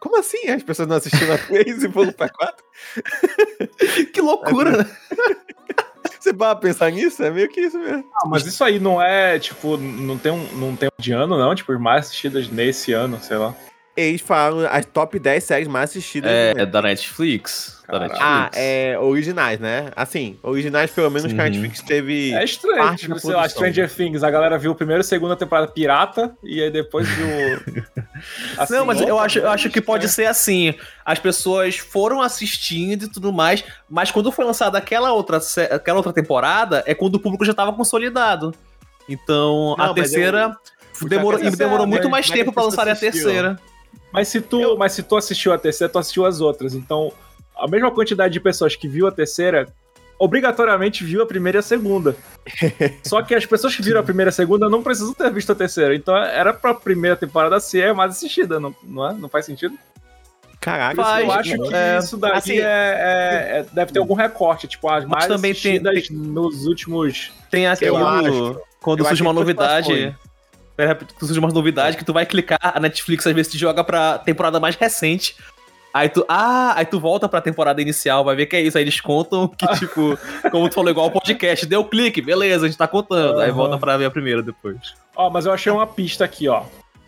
como assim? As pessoas não assistiram a 3 e foram pra 4? que loucura, né? Você vai pensar nisso? É meio que isso mesmo. Ah, mas isso aí não é, tipo, não tem um, não tem um de ano, não? Tipo, mais assistidas nesse ano, sei lá. Eles falam as top 10 séries mais assistidas. É, é da Netflix. da Netflix. Ah, é originais, né? Assim, originais pelo menos que a Netflix teve. É estranho, tipo, sei lá, Stranger Things. A galera viu a primeira e segunda temporada pirata e aí depois viu. assim, Não, mas eu acho, eu acho que pode ser assim. As pessoas foram assistindo e tudo mais, mas quando foi lançada aquela outra, aquela outra temporada, é quando o público já estava consolidado. Então, Não, a terceira. Eu... Demorou, demorou muito mais tempo para lançar a terceira. Mas se tu, eu... mas se tu assistiu a terceira, tu assistiu as outras. Então, a mesma quantidade de pessoas que viu a terceira obrigatoriamente viu a primeira e a segunda. Só que as pessoas que viram a primeira e a segunda não precisam ter visto a terceira. Então era pra primeira temporada ser mais assistida, não, não é? Não faz sentido? Caraca, Faz, eu acho que é, isso daí assim, é, é, é, deve ter algum recorte, tipo, as mais também assistidas tem, tem, nos últimos... Tem aquilo, quando surge uma novidade surge uma novidade que tu vai clicar, a Netflix às vezes te joga pra temporada mais recente. Aí tu, ah, aí tu volta pra temporada inicial, vai ver que é isso. Aí eles contam que, tipo, como tu falou, igual o podcast, deu clique, beleza, a gente tá contando. Aí volta pra ver a primeira depois. Ó, mas eu achei uma pista aqui, ó.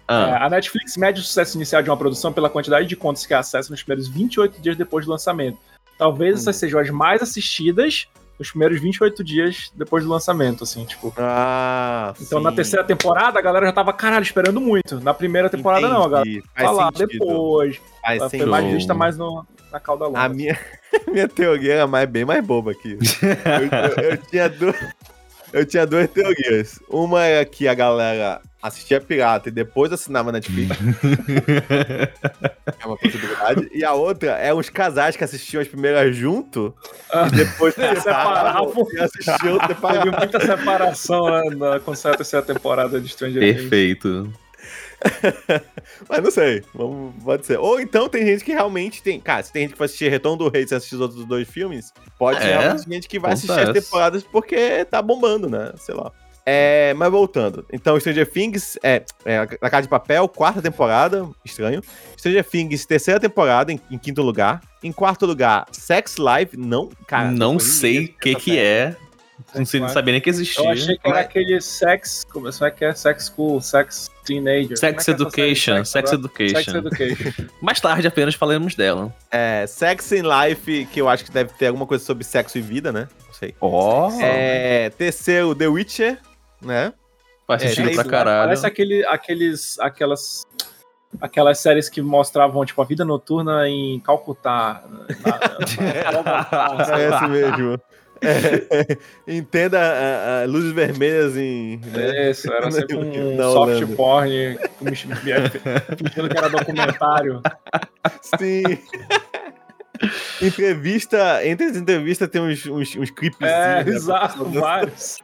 Ah. É, a Netflix mede o sucesso inicial de uma produção pela quantidade de contas que acessa nos primeiros 28 dias depois do lançamento. Talvez hum. essas sejam as mais assistidas nos primeiros 28 dias depois do lançamento, assim, tipo. Ah, Então sim. na terceira temporada a galera já tava, caralho, esperando muito. Na primeira temporada Entendi. não, a galera Faz lá depois. Faz foi sentido. mais vista mais no, na cauda longa. A minha, minha teoria era mais, bem mais boba aqui. eu, eu, eu, tinha duas, eu tinha duas teorias. Uma é que a galera assistia pirata e depois assinava Netflix. é uma possibilidade. E a outra é os casais que assistiam as primeiras junto ah, e depois separavam e assistiam. Teve muita separação né, com a terceira temporada de Stranger Things. Perfeito. Mas não sei, vamos, pode ser. Ou então tem gente que realmente tem. Cara, se tem gente que vai assistir Retorno do Rei e assistir os outros dois filmes, pode é, ser realmente gente que vai acontece. assistir as temporadas porque tá bombando, né? Sei lá. É, mas voltando. Então, Stranger Things é, é Na Casa de Papel, quarta temporada, estranho. Stranger Things, terceira temporada, em, em quinto lugar. Em quarto lugar, Sex Life, não, cara. Não sei o que que é. não sei, não sabia nem que existia. Eu achei que era aquele sex. Como é que é? Sex school, sex teenager. Sex é Education. Sex, Education. Sex Education. Mais tarde apenas falaremos dela. É, Sex in Life, que eu acho que deve ter alguma coisa sobre sexo e vida, né? Não sei. Ó. Oh. É, terceiro, The Witcher, né? Faz sentido é, pra caralho. Parece aquele, aqueles, aquelas aquelas séries que mostravam tipo a vida noturna em Calcutá. Na, na, na, é esse mesmo. É, entenda a, a, luzes vermelhas em. Né? Isso, era sempre um soft porn fingindo que era documentário. Sim. Entrevista, entre as entrevistas tem uns, uns, uns clipes. É, né, exato, vários.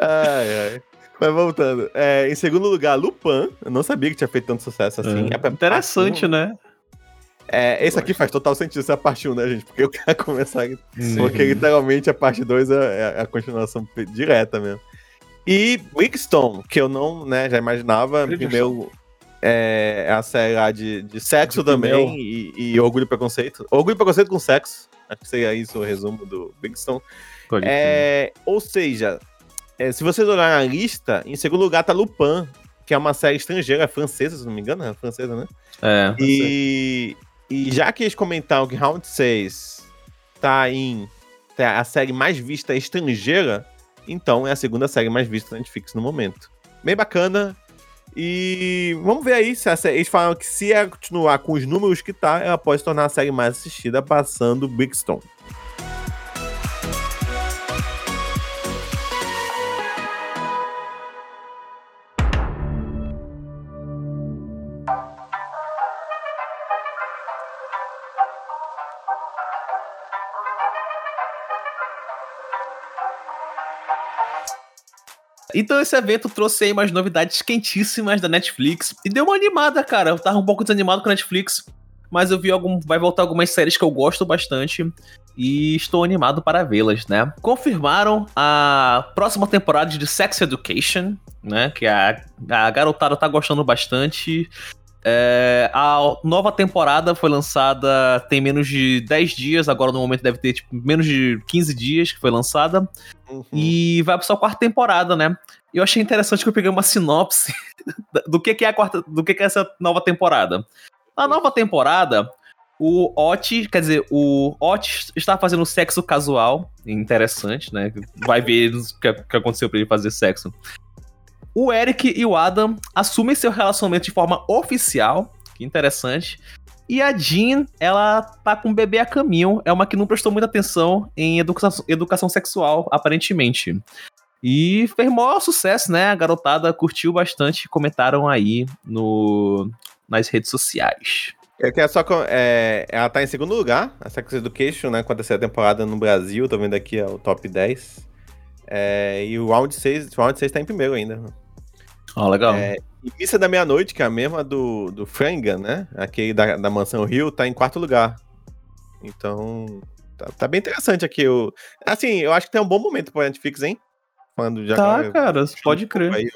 Ai, ai. Mas voltando. É, em segundo lugar, Lupin. Eu não sabia que tinha feito tanto sucesso assim. É. É interessante, né? É, esse aqui faz total sentido ser a parte 1, né, gente? Porque eu quero começar. Sim. Porque literalmente a parte 2 é, é a continuação direta mesmo. E Brickstone, que eu não, né, já imaginava. Primeiro, é, é a série lá de, de sexo de também e, e, Orgulho e Preconceito. Orgulho e Preconceito com sexo. Acho que seria isso o resumo do Brickstone. É, ou seja, é, se vocês olharem a lista, em segundo lugar tá Lupin, que é uma série estrangeira, francesa, se não me engano, é francesa, né? É. E, e já que eles comentaram que Round 6 tá em tá a série mais vista estrangeira, então é a segunda série mais vista da Netflix no momento. Bem bacana. E vamos ver aí se série, eles falaram que se ela continuar com os números que tá, ela pode se tornar a série mais assistida passando Brickstone. Então esse evento trouxe aí umas novidades quentíssimas da Netflix e deu uma animada, cara. Eu tava um pouco desanimado com a Netflix, mas eu vi algum, vai voltar algumas séries que eu gosto bastante e estou animado para vê-las, né? Confirmaram a próxima temporada de Sex Education, né? Que a, a garotada tá gostando bastante. É, a nova temporada foi lançada tem menos de 10 dias, agora no momento deve ter tipo, menos de 15 dias que foi lançada. Uhum. E vai pra sua quarta temporada, né? E eu achei interessante que eu peguei uma sinopse do que, que é a quarta, do que, que é essa nova temporada. Na nova temporada, o Ot, quer dizer, o Ot está fazendo sexo casual, interessante, né? Vai ver o que, que aconteceu para ele fazer sexo o Eric e o Adam assumem seu relacionamento de forma oficial. Que interessante. E a Jean, ela tá com o bebê a caminho. É uma que não prestou muita atenção em educação, educação sexual, aparentemente. E fez maior sucesso, né? A garotada curtiu bastante, comentaram aí no, nas redes sociais. Eu quero só. É, ela tá em segundo lugar, a Sex Education, né? Com a terceira temporada no Brasil. Tô vendo aqui é o top 10. É, e o Round 6, o Round 6 tá em primeiro ainda. Oh, legal. É, e Missa da Meia-Noite, que é a mesma do, do Frangan, né? Aquele da, da Mansão Rio, tá em quarto lugar. Então, tá, tá bem interessante aqui. Eu, assim, eu acho que tem um bom momento pro Netflix, hein? Quando já tá, cara, pode crer. Aí,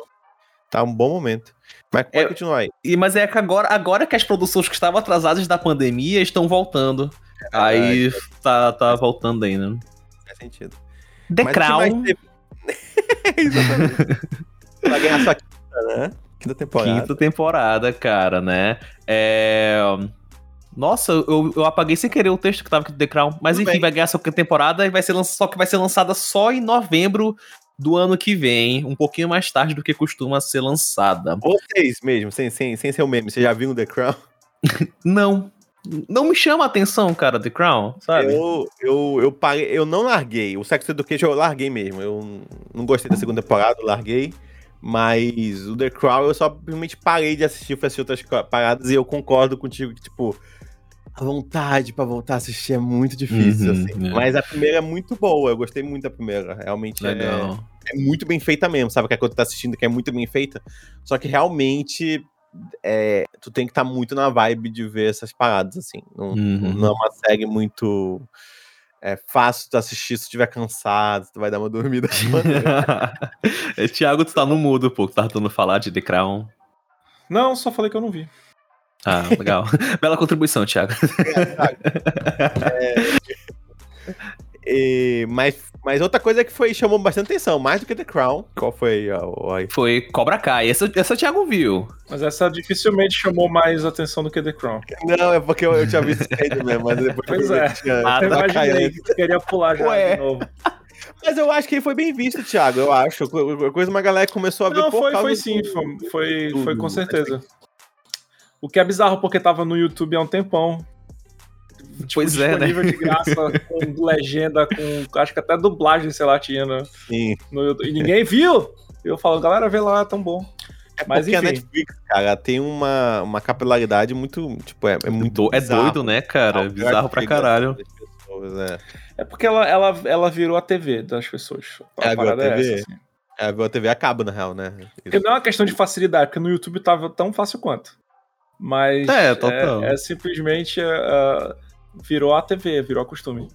tá um bom momento. Mas pode é, continuar aí. E, mas é que agora, agora que as produções que estavam atrasadas da pandemia estão voltando. É aí tá, tá voltando ainda. Faz sentido. The mas Crown. Exatamente. Vai ganhar sua né? Quinta temporada. Quinta temporada, cara, né? É. Nossa, eu, eu apaguei sem querer o texto que tava aqui do The Crown. Mas Tudo enfim, bem. vai ganhar sua temporada e vai ser só que vai ser lançada só em novembro do ano que vem, um pouquinho mais tarde do que costuma ser lançada. Vocês mesmo, sem, sem, sem ser o meme, você já viu o The Crown? não. Não me chama a atenção, cara, The Crown, sabe? Eu, eu, eu, parei, eu não larguei. O Sex Education eu larguei mesmo. Eu não gostei da segunda temporada, larguei. Mas o The Crown eu só simplesmente parei de assistir, fui assistir outras paradas e eu concordo contigo que, tipo, a vontade para voltar a assistir é muito difícil, uhum, assim. É. Mas a primeira é muito boa, eu gostei muito da primeira. Realmente é, é, muito bem feita mesmo, sabe? Que é quando tu tá assistindo que é muito bem feita. Só que realmente é, tu tem que estar tá muito na vibe de ver essas paradas, assim. Não, uhum. não é uma série muito é fácil tu assistir se tu estiver cansado, tu vai dar uma dormida. é, Thiago, tu tá no mudo, pô, tu tá tentando falar de The Crown. Não, só falei que eu não vi. Ah, legal. Bela contribuição, Thiago. É, E, mas, mas outra coisa que foi chamou bastante atenção, mais do que The Crown. Qual foi a, a... Foi Cobra Kai. Essa, essa o Thiago viu. Mas essa dificilmente chamou mais atenção do que The Crown. Não, é porque eu, eu tinha visto isso mesmo, mas depois pois é. tinha. Ah, eu tá imaginei que tu queria pular já Ué. de novo. Mas eu acho que foi bem visto, Thiago, eu acho. Coisa uma galera começou a ver Não, foi, foi sim, foi, foi, foi com certeza. O que é bizarro, porque tava no YouTube há um tempão. Tipo, pois é, né? de graça, com legenda, com acho que até dublagem, sei lá, tinha no, Sim. no YouTube. E ninguém viu! Eu falo, galera, vê lá, é tão bom. É Mas porque enfim. a Netflix, cara, tem uma, uma capilaridade muito, tipo, é, é muito É doido, né, cara? É bizarro pra caralho. Pessoas, é. é porque ela, ela, ela virou a TV das pessoas. A é, a TV. É essa, assim. É, a TV acaba, na real, né? Porque não é uma questão de facilidade, porque no YouTube tava tão fácil quanto. Mas é, total. é, é simplesmente uh, virou a TV, virou a costume.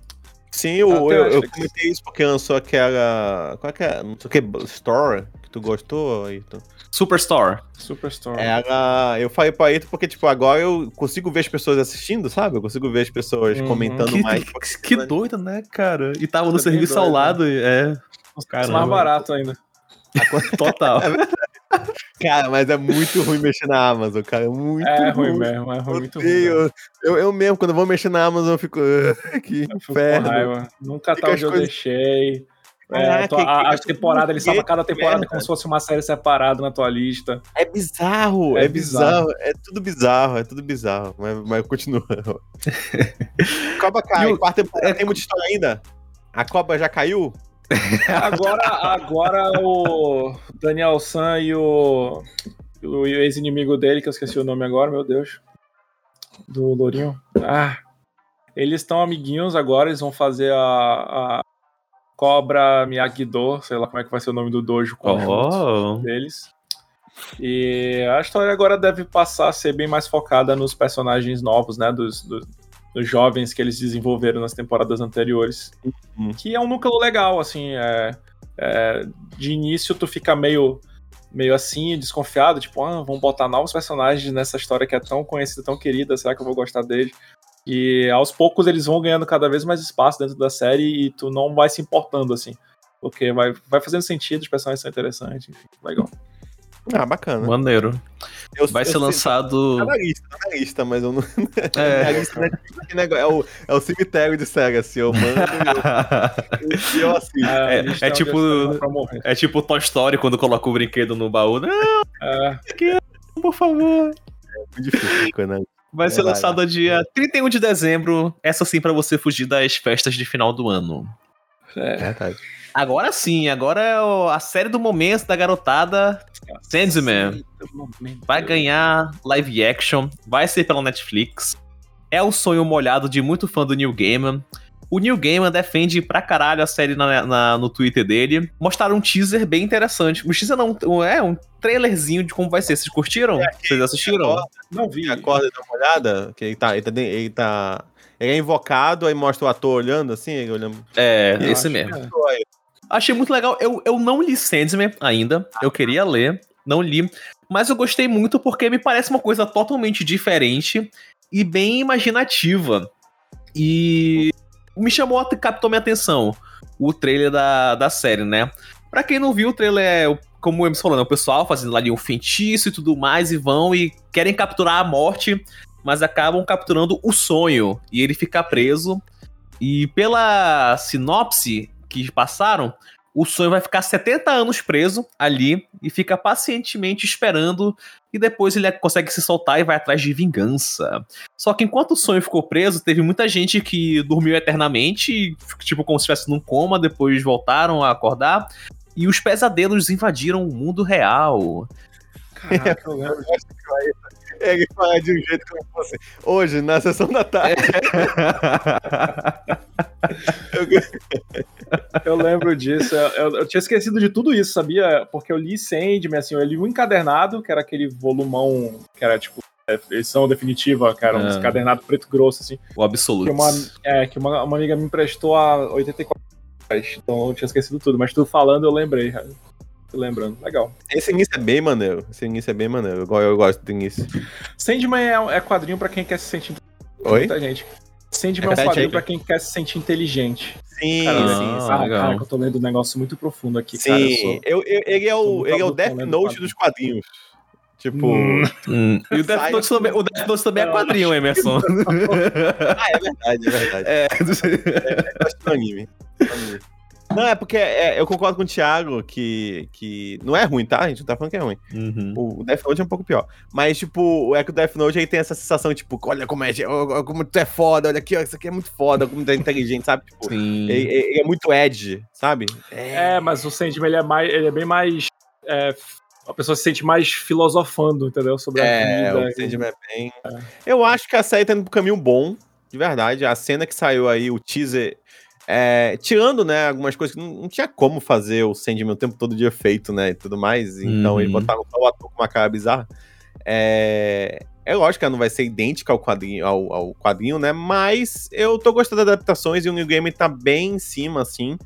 Sim, eu, eu, eu, comentei isso porque lançou aquela. Qual é que é? Não sei o que, Store, que tu gostou, Ayrton? Superstore. Superstore. Era. Eu falei pra Ayrton porque, tipo, agora eu consigo ver as pessoas assistindo, sabe? Eu consigo ver as pessoas uhum. comentando que, mais. Que, que doido, né, cara? E tava no serviço doido, ao lado, né? é. Caramba. mais barato ainda. Total. É cara, mas é muito ruim mexer na Amazon, cara. É muito é ruim. ruim mesmo, é ruim, muito ruim. Eu, eu, eu, mesmo, quando vou mexer na Amazon, eu fico. que eu inferno. Nunca tá onde eu coisas... deixei. É, tua, a, a, temporada, ele salva cada temporada como se fosse uma série separada na tua lista. É bizarro, é, é bizarro. bizarro. é tudo bizarro, é tudo bizarro, mas, mas continua. Cobra cai, quarta temporada, é, tem muita história ainda? A Cobra já caiu? Agora, agora o Daniel San e o, o ex-inimigo dele, que eu esqueci o nome agora, meu Deus. Do Lourinho. Ah, eles estão amiguinhos agora, eles vão fazer a, a Cobra Miyagi-Do, sei lá como é que vai ser o nome do dojo conjunto oh. deles. E a história agora deve passar a ser bem mais focada nos personagens novos, né? Dos, dos, dos jovens que eles desenvolveram nas temporadas anteriores. Uhum. Que é um núcleo legal, assim. É, é, de início tu fica meio, meio assim, desconfiado, tipo, ah, vamos botar novos personagens nessa história que é tão conhecida, tão querida, será que eu vou gostar dele? E aos poucos eles vão ganhando cada vez mais espaço dentro da série e tu não vai se importando, assim. Porque vai, vai fazendo sentido, os personagens são interessantes, enfim, legal. Ah, bacana. Maneiro. Eu, Vai eu ser lançado. Tá na lista, tá na lista, mas eu não. É, lista, né? é, o, é o cemitério de SEGA, assim, eu mando e eu, eu assisto. É, é, é tipo. É tipo Toy Story quando coloca o brinquedo no baú. Não! É. Por favor. É muito difícil, né? Vai ser lançado dia 31 de dezembro. Essa sim para você fugir das festas de final do ano. É verdade. Agora sim, agora é a série do momento da garotada Sandman. Vai ganhar live action, vai ser pela Netflix. É o sonho molhado de muito fã do New Gaiman. O Neil Gaiman defende pra caralho a série na, na, no Twitter dele. Mostraram um teaser bem interessante. Um teaser não, é um trailerzinho de como vai ser. Vocês curtiram? É, Vocês assistiram? Acorda, não vi. Acorda e dá uma olhada. Que ele tá, ele tá, ele tá, ele é invocado, aí mostra o ator olhando assim, ele olhando. É, esse mesmo. É. Achei muito legal. Eu, eu não li Sandman ainda. Eu queria ler, não li. Mas eu gostei muito porque me parece uma coisa totalmente diferente e bem imaginativa. E me chamou, captou minha atenção o trailer da, da série, né? Pra quem não viu, o trailer é, como o Emerson falou, né? o pessoal fazendo ali um feitiço e tudo mais, e vão e querem capturar a morte, mas acabam capturando o sonho, e ele fica preso. E pela sinopse, que passaram, o sonho vai ficar 70 anos preso ali e fica pacientemente esperando e depois ele consegue se soltar e vai atrás de vingança. Só que enquanto o sonho ficou preso, teve muita gente que dormiu eternamente, tipo como se estivesse num coma, depois voltaram a acordar e os pesadelos invadiram o mundo real. Caraca, eu lembro disso ele fala de um jeito como fosse hoje, na sessão da tarde. eu lembro disso. Eu, eu, tinha esquecido de tudo isso, sabia? Porque eu li Sandman, assim, eu li um encadernado, que era aquele volumão, que era tipo edição definitiva, cara, um é. encadernado preto grosso, assim. O absoluto. Que uma, é, que uma, uma amiga me emprestou a 84 então eu tinha esquecido tudo, mas tu falando eu lembrei, cara lembrando. Legal. Esse início é bem maneiro. Esse início é bem maneiro. Eu, eu gosto do início. Sandman é, é quadrinho pra quem quer se sentir Oi? Muita gente. Sandman é um quadrinho pra quem quer se sentir inteligente. Sim, Cara, sim, sim. ah, legal. cara, que eu tô lendo um negócio muito profundo aqui, Sim, cara. Eu sou... eu- eu- ele é o, ele é o Death Note dos quadrinhos. Tipo. Hum. Hum. E o Death, Sai- Note também, o Death Note também é quadrinho, Emerson. Ah, é verdade, é verdade. É. Eu gosto do anime. Anime. Não, é porque é, eu concordo com o Thiago que, que. Não é ruim, tá? A gente não tá falando que é ruim. Uhum. O Death Note é um pouco pior. Mas, tipo, é que o Death Note aí tem essa sensação, tipo, olha como é, como tu é foda, olha aqui, ó, isso aqui é muito foda, como tu é inteligente, sabe? Tipo, Sim. ele, ele é muito edge, sabe? É, mas o Sandman ele é, mais, ele é bem mais. é, a pessoa se sente mais filosofando, entendeu? Sobre a É, vida. o Sandman é bem. Eu acho que a série tá indo pro caminho bom, de verdade. A cena que saiu aí, o teaser. É, tirando, né, algumas coisas que não, não tinha como fazer o Sandman o tempo todo de efeito, né, e tudo mais. Então Uhum. eles botaram só o ator com uma cara bizarra. É, é lógico que ela não vai ser idêntica ao quadrinho, ao, ao quadrinho, né, mas eu tô gostando das adaptações e o New Game tá bem em cima, assim.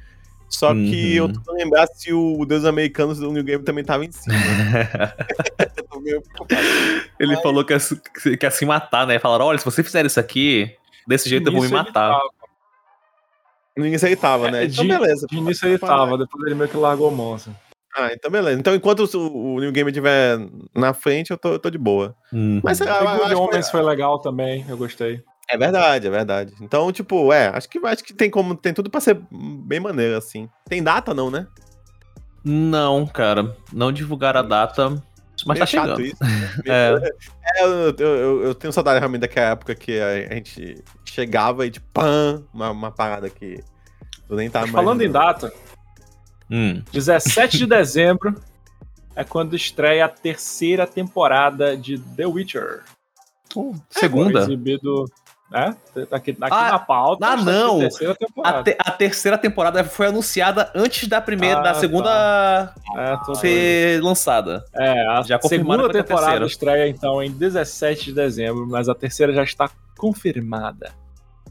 Só que Uhum. eu tô tentando lembrar se o Deus Americanos do New Game também tava em cima. Preocupado. Ele falou que ia, se- que ia se matar, né? Falaram: olha, se você fizer isso aqui, desse jeito eu vou me ele matar. No início ele tava, né? É, Então de- beleza. De início ele tava, depois ele meio que largou a mão. Assim. Ah, então beleza. Então enquanto o, o New Game estiver na frente, eu tô, eu tô de boa. Uhum. Mas sei lá, eu E Good acho que- Omens foi legal também, eu gostei. é verdade, é verdade. Então, tipo, é, acho que acho que tem como tem tudo pra ser bem maneiro assim. Tem data não, né? Não, cara. Não divulgaram a data, mas Meio tá chato chegando. isso. É. É, eu, eu, eu- eu tenho saudade realmente daquela época que a, gente chegava e tipo, pã, uma, uma parada que eu nem tava Falando em data, Hum. 17 de dezembro é quando estreia a terceira temporada de The Witcher. Segunda? exibido. É? Aqui, aqui Ah, na pauta. ah, não. aqui Terceira A, temporada. te- a terceira temporada foi anunciada antes da primeira, Ah, da segunda É, tô doido. ser lançada. É, a Já segunda temporada terceira. estreia então em 17 de dezembro, mas a terceira já está confirmada.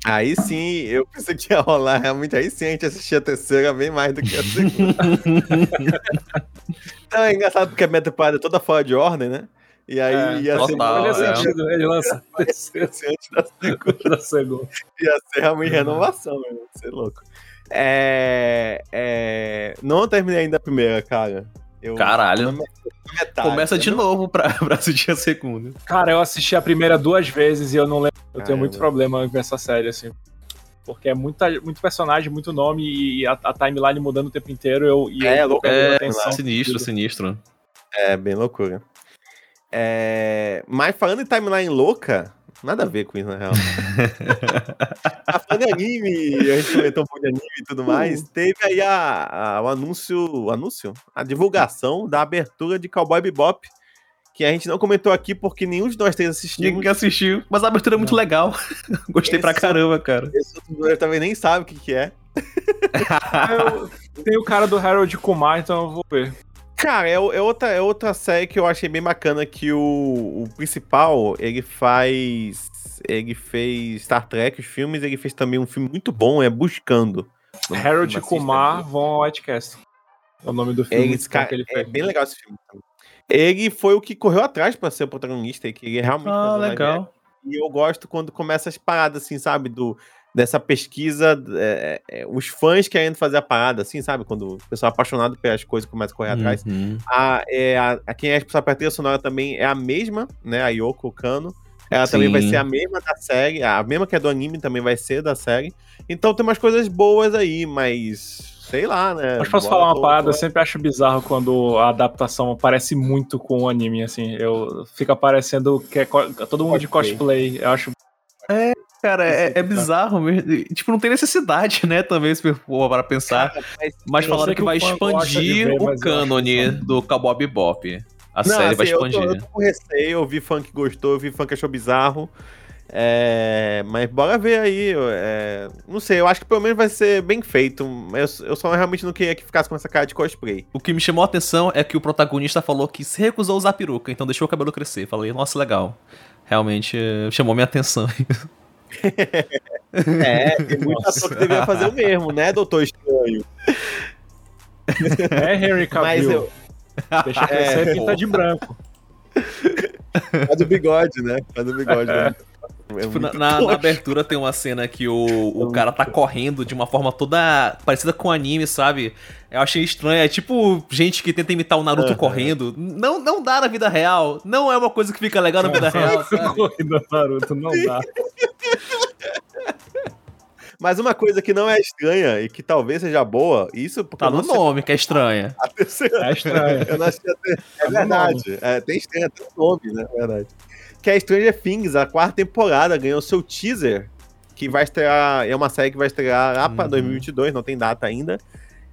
Aí sim, eu pensei que ia rolar realmente. Aí sim a gente assistia a terceira bem mais do que a segunda. Então é engraçado porque a minha temporada é toda fora de ordem, né? E aí É, ia ser total, Faz é. sentido, ele lança antes da segunda. da segunda. Ia ser realmente renovação, meu. Ia ser louco. É, é, Não terminei ainda a primeira, cara. Eu, Caralho. metade, Começa de não- novo pra, pra assistir a segunda. Cara, eu assisti a primeira duas vezes e eu não lembro. Eu tenho Caramba. muito problema em ver essa série, assim. Porque é muita, muito personagem, muito nome e a, a timeline mudando o tempo inteiro. Eu, e É, eu perdendo É, atenção. sinistro, sinistro. É, bem loucura. É, Mas falando em timeline louca, nada a ver com isso, na real. a falando de anime, a gente comentou um pouco de anime e tudo mais. Teve aí a, a- o anúncio, o anúncio? A divulgação da abertura de Cowboy Bebop. Que a gente não comentou aqui porque nenhum de nós três assistimos. Ninguém assistiu, mas a abertura é muito legal. Gostei pra Esse- caramba, cara. Esse outro brother também nem sabe o que, que é. Eu- tem o cara do Harold Kumar, então eu vou ver. Cara, é, é outra, é outra série que eu achei bem bacana que o, o principal, ele faz... Ele fez Star Trek, os filmes, ele fez também um filme muito bom, é Buscando. Harold Assista, Kumar Von Whitecast. É o nome do filme Ele, que cara, ele é fez. bem legal esse filme. Ele foi o que correu atrás pra ser o protagonista e que ele realmente Ah, legal. E eu gosto quando começa as paradas, assim, sabe? Do, dessa pesquisa, é, é, os fãs querendo fazer a parada, assim, sabe? Quando o pessoal apaixonado pelas coisas começa a correr atrás. Uhum. A, é, a, a quem é responsável pela trilha sonora também é a mesma, né? A Yoko Kano. Ela também vai Sim. ser a mesma da série, a mesma que é do anime também vai ser da série. Então tem umas coisas boas aí, mas sei lá, né? Mas posso Bora- falar uma tô- parada? tô- Eu sempre acho bizarro quando a adaptação parece muito com o anime, assim. Eu fica parecendo que é todo mundo de cosplay. Eu acho. Cara, é, é bizarro mesmo. Tipo, não tem necessidade, né? Também, se for para pensar. mas- Mas eu falaram que que vai expandir ver, o mas cânone do Cowboy Bebop. A Não, série vai assim, eu tô- expandir. Eu tô, com receio, eu vi fã que gostou, eu vi fã que achou bizarro. É, mas bora ver aí. é, não sei, eu acho que pelo menos vai ser bem feito. Eu, eu só realmente não queria que ficasse com essa cara de cosplay. O que me chamou a atenção é que o protagonista falou que se recusou a usar peruca, então deixou o cabelo crescer. Falei, nossa, legal. Realmente eh, chamou minha atenção. É, tem muito ator que deveria fazer o mesmo, né, Doutor Estranho? É Henry Mas Cavill. eu. Deixa crescer É, e pinta de branco. Faz o bigode, né? Faz o bigode. né? É tipo, na, na, na, abertura tem uma cena que o, o cara tá correndo de uma forma toda parecida com anime, sabe? Eu achei estranho. É tipo gente que tenta imitar o Naruto uhum. correndo. Não, não dá na vida real. Não é uma coisa que fica legal na vida real. Correndo Naruto, não dá. Mas uma coisa que não é estranha e que talvez seja boa, isso porque. Tá no nome que é estranha. A terceira. É estranha. Eu não achei até... É, é verdade. É, tem estranha, tem nome, né? É verdade. Que é Stranger Things, a quarta temporada, ganhou seu teaser, que vai estrear. É uma série que vai estrear lá pra uhum. 2022, não tem data ainda.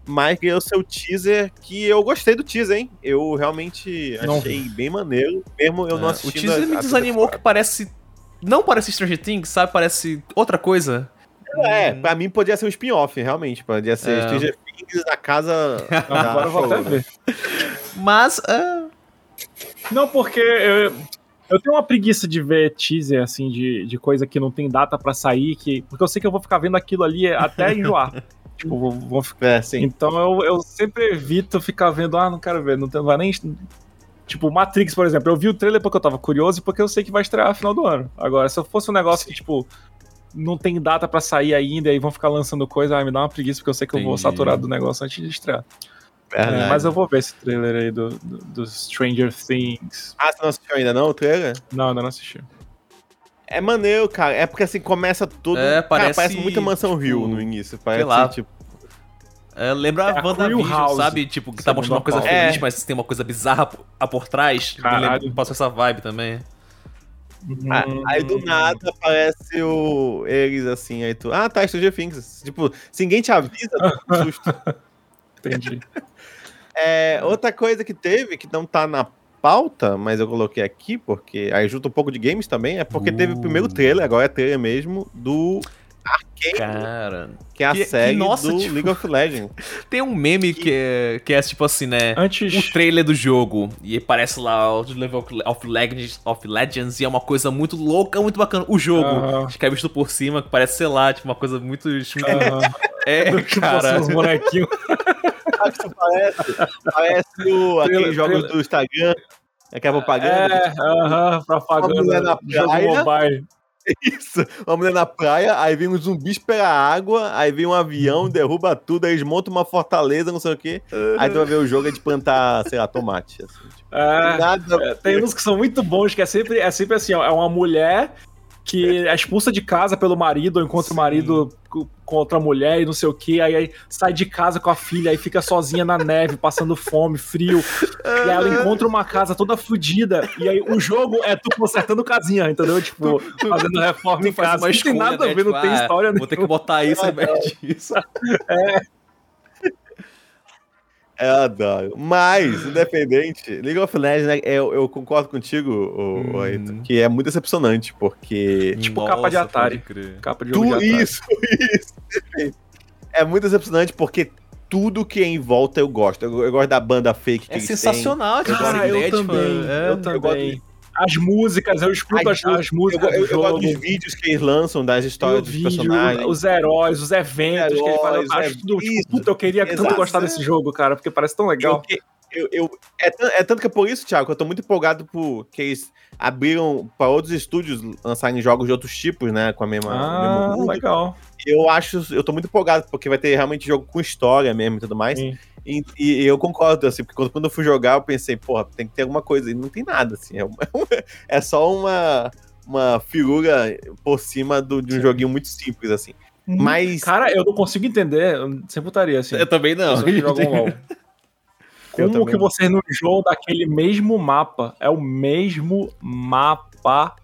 Mas ganhou seu teaser, que eu gostei do teaser, hein? Eu realmente achei não. bem maneiro, mesmo eu é, não assistindo. O teaser a, me desanimou que parece. Não parece Stranger Things, sabe? Parece outra coisa. É, pra mim podia ser um spin-off, realmente. Podia ser é. Stranger Things na casa. Agora eu vou até ver. Mas. Uh... Não, porque eu, eu tenho uma preguiça de ver teaser, assim, de, de coisa que não tem data para sair, que, porque eu sei que eu vou ficar vendo aquilo ali até enjoar. tipo, vou, vou ficar. É, então eu, eu sempre evito ficar vendo, ah, não quero ver, não, tem, não vai nem. Tipo, Matrix, por exemplo, eu vi o trailer porque eu tava curioso e porque eu sei que vai estrear no final do ano. Agora, se eu fosse um negócio Sim. que, tipo, não tem data para sair ainda e vão ficar lançando coisa, ah, me dá uma preguiça porque eu sei que Entendi. eu vou saturar do negócio antes de estrear. Mas eu vou ver esse trailer aí do, do, do, Stranger Things. Ah, você não assistiu ainda não, o trailer? Não, ainda não assisti. É maneiro, cara. É porque assim, começa tudo. É, parece... Cara, parece muita Mansão Rio tipo, no início. Parece, lá. tipo. É, lembra é a WandaVision, sabe? Tipo, que tá mostrando uma coisa feliz, é. mas tem uma coisa bizarra por, por trás. Caralho. Passou essa vibe também. Hum. Aí do nada aparece o, eles assim, aí tu. Ah, tá, Stranger Things. Tipo, se ninguém te avisa, tu susto. Entendi. É, outra coisa que teve, que não tá na pauta, mas eu coloquei aqui, porque aí junta um pouco de games também, é porque uh. teve o primeiro uh. trailer, agora é trailer mesmo, do Arcane. Cara. Que é a que, série que, nossa, do tipo, League of Legends. Tem um meme que, que, é, que é tipo assim, né? Antes... O trailer do jogo. E parece lá o Level of Legends, of Legends e é uma coisa muito louca, muito bacana. O jogo, uh -huh. que é visto por cima, que parece, sei lá, tipo, uma coisa muito. Uh -huh. É, cara. Os bonequinhos. Sabe parece? Parece o, aqueles jogos do Instagram. Aquela propaganda. É, aham, uh -huh, propaganda. na praia. Mobile. Isso, uma mulher na praia, aí vem um zumbi pela água, aí vem um avião, derruba tudo, aí eles montam uma fortaleza, não sei o quê. Aí tu vai ver o jogo é de plantar, sei lá, tomate. Assim, tipo. é, Nada... É, tem uns que são muito bons, que é sempre, é sempre assim, ó, é uma mulher que é expulsa de casa pelo marido, ou encontra Sim. o marido com outra mulher e não sei o que, aí, aí, sai de casa com a filha, aí fica sozinha na neve, passando fome, frio, e aí ela encontra uma casa toda fodida, e aí o jogo é tu consertando casinha, entendeu? Tipo, fazendo reforma em casa, não tem nada a ver, né? não tem tipo, história ah, Vou ter que botar isso ao invés disso. É. Eu adoro. Mas, independente, League of Legends, né, eu, eu concordo contigo, o, hum. que é muito decepcionante, porque. Tipo Nossa, capa de Atari. Capa de, tu, de Atari. Isso, isso. É muito decepcionante porque tudo que é em volta eu gosto. Eu, eu gosto da banda fake que É sensacional, tipo, ah, eu, também, é, eu, eu também as músicas, eu escuto as, as, músicas. Eu, eu, eu gosto dos vídeos que eles lançam, das histórias dos vídeo, personagens. Os heróis, os eventos heróis, que ele fala. Eu acho tudo, tipo, puta, eu queria Exato. tanto gostar desse jogo, cara, porque parece tão legal. Eu, eu, é, é, tanto que é por isso, Thiago, que eu tô muito empolgado por que eles abriram para outros estúdios lançarem jogos de outros tipos, né? Com a mesma. Ah, legal. Eu acho, eu tô muito empolgado, porque vai ter realmente jogo com história mesmo e tudo mais. Sim. E, e, eu concordo, assim, porque quando, quando eu fui jogar, eu pensei, porra, tem que ter alguma coisa. E não tem nada, assim. É, é só uma, uma figura por cima do, de um Sim. joguinho muito simples, assim. Hum, Mas. Cara, eu não consigo entender. Sem putaria, assim. Eu também não. Como que você no jogo daquele mesmo mapa? É o mesmo mapa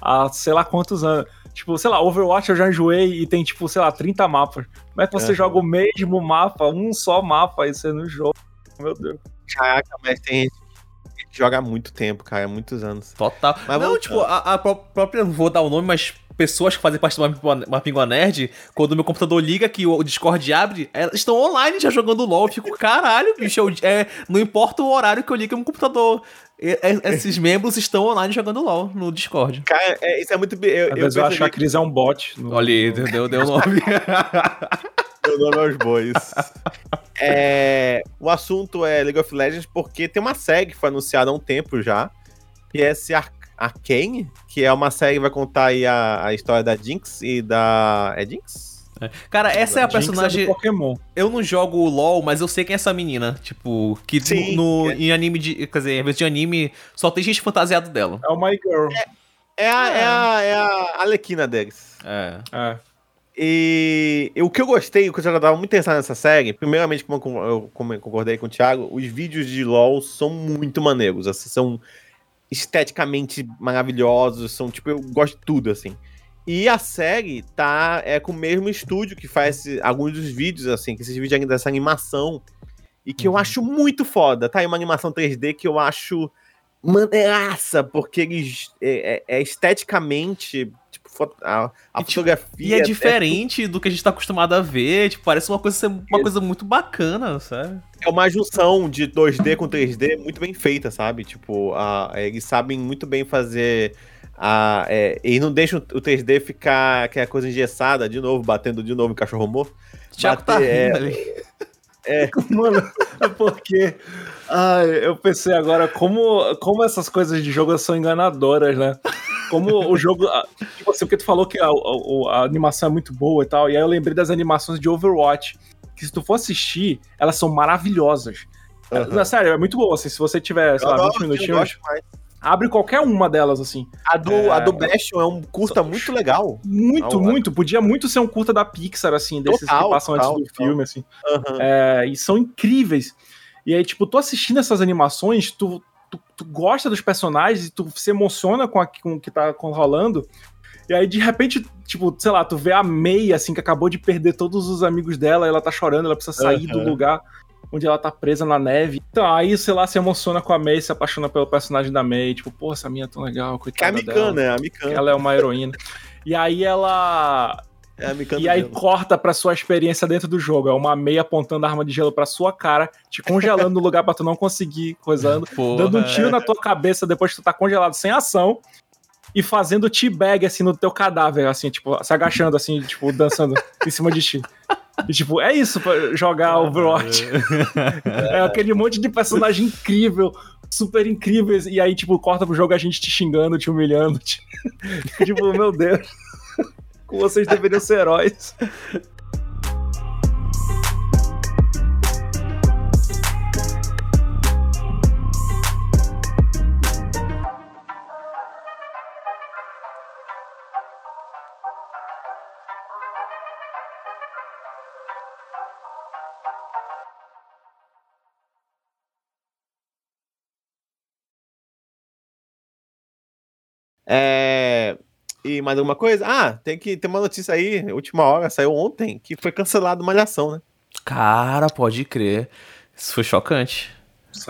há sei lá quantos anos. Tipo, sei lá, Overwatch eu já enjoei e tem, tipo, sei lá, 30 mapas. Como é que você é. joga o mesmo mapa, um só mapa, e você não joga? Meu Deus. Caraca, mas tem gente que joga há muito tempo, cara, há muitos anos. Total. Mas não, tipo, a, a, própria, não vou dar o nome, mas pessoas que fazem parte do Mapingua Nerd, quando o meu computador liga, que o Discord abre, elas estão online já jogando LOL. Eu fico, caralho, bicho, eu, é, não importa o horário que eu ligo meu computador. Esses membros estão online jogando LOL no Discord. Cara, é, isso é muito. Eu, Às vezes eu acho que a Cris é um bot. No... Olha aí, deu, deu nome. deu nome aos bois. É, o assunto é League of Legends porque tem uma série que foi anunciada há um tempo já, que é Ar Arcane, que é uma série que vai contar aí a, a história da Jinx e da. É Jinx? É. Cara, essa é a Jinx personagem. É do Pokémon. Eu não jogo LOL, mas eu sei quem é essa menina. Tipo, que Sim, no, no- é. em anime de. Quer dizer, em vez de anime, só tem gente fantasiada dela. É o My Girl. É a, é a, é a Alequina deles. É. É. E o que eu gostei, o que eu tava muito interessado nessa série, primeiramente, como eu como eu concordei com o Thiago, os vídeos de LoL são muito maneiros, assim, são esteticamente maravilhosos, são tipo, eu gosto de tudo, assim. E a série tá é com o mesmo estúdio que faz alguns dos vídeos, assim, que esses vídeos ainda dessa animação, e que eu acho muito foda, tá? É uma animação 3D que eu acho maneiraça, porque eles é, é- é esteticamente, a, a E, tipo, fotografia... E é diferente do que a gente tá acostumado a ver. Tipo, parece uma coisa, uma coisa muito bacana, sabe? É uma junção de 2D com 3D muito bem feita, sabe? Tipo, a, eles sabem muito bem fazer. A, é, eles não deixam o 3D ficar aquela coisa engessada, de novo, batendo de novo em cachorro morto. O Thiago tá rindo é. ali. Mano, é porque. Ai, eu pensei agora como, como essas coisas de jogo são enganadoras, né? Como o jogo. ah, Tipo assim, porque tu falou que a, a- a animação é muito boa e tal, e aí eu lembrei das animações de Overwatch. Que se tu for assistir, elas são maravilhosas. Aham. Não, sério, é muito boa. Assim, se você tiver, sei Eu lá, 20 gosto, eu minutinhos, gosto mais. abre qualquer uma delas, assim. A do, É. a do Bastion é um curta muito legal. Muito, Ah, muito. Podia muito ser um curta da Pixar, assim, desses Total, que passam total, antes do total. filme, assim. Aham. É, e são incríveis. E aí, tipo, tu assistindo essas animações, tu, tu, tu gosta dos personagens e tu se emociona com, a, com o que tá rolando. E aí, de repente, tipo, sei lá, tu vê a May, assim, que acabou de perder todos os amigos dela, ela tá chorando, ela precisa sair do Aham. lugar onde ela tá presa na neve. Então, aí, sei lá, se emociona com a May, se apaixona pelo personagem da May. Tipo, pô, essa minha é tão legal, Que é a coitada Mikana, dela. é a Mikana. Ela é uma heroína. E aí ela É e aí gelo. corta pra sua experiência dentro do jogo. É uma meia apontando a arma de gelo pra sua cara, te congelando no lugar pra tu não conseguir, coisando, Porra, dando um tiro é. na tua cabeça depois que tu tá congelado sem ação. E fazendo teabag, assim, no teu cadáver, assim, tipo, se agachando, assim, tipo, dançando em cima de ti. E, tipo, é isso pra jogar Overwatch. É aquele monte de personagem incrível, super incríveis. E aí, tipo, corta pro jogo a gente te xingando, te humilhando. te- tipo, meu Deus. Vocês deveriam ser heróis. Mais alguma coisa? Ah, tem que ter uma notícia aí, última hora, saiu ontem, que foi cancelado Malhação, né? Cara, pode crer. Isso foi chocante.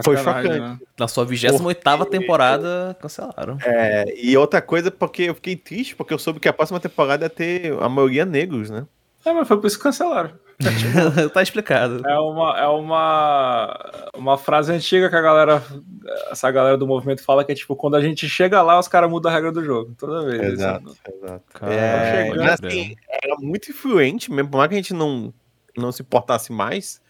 Foi Sacanagem, chocante. né? Na sua 28ª temporada, cancelaram. É, e outra coisa, porque eu fiquei triste, porque eu soube que a próxima temporada ia ter a maioria negros, né? É, mas foi por isso que cancelaram. tá explicado. É uma, é uma, uma frase antiga que a galera, essa galera do movimento fala que é tipo, quando a gente chega lá, os caras mudam a regra do jogo. Toda vez. Exato, exato. Cara, É, chegando. mas assim, era muito influente mesmo, por mais que a gente não, não se importasse mais,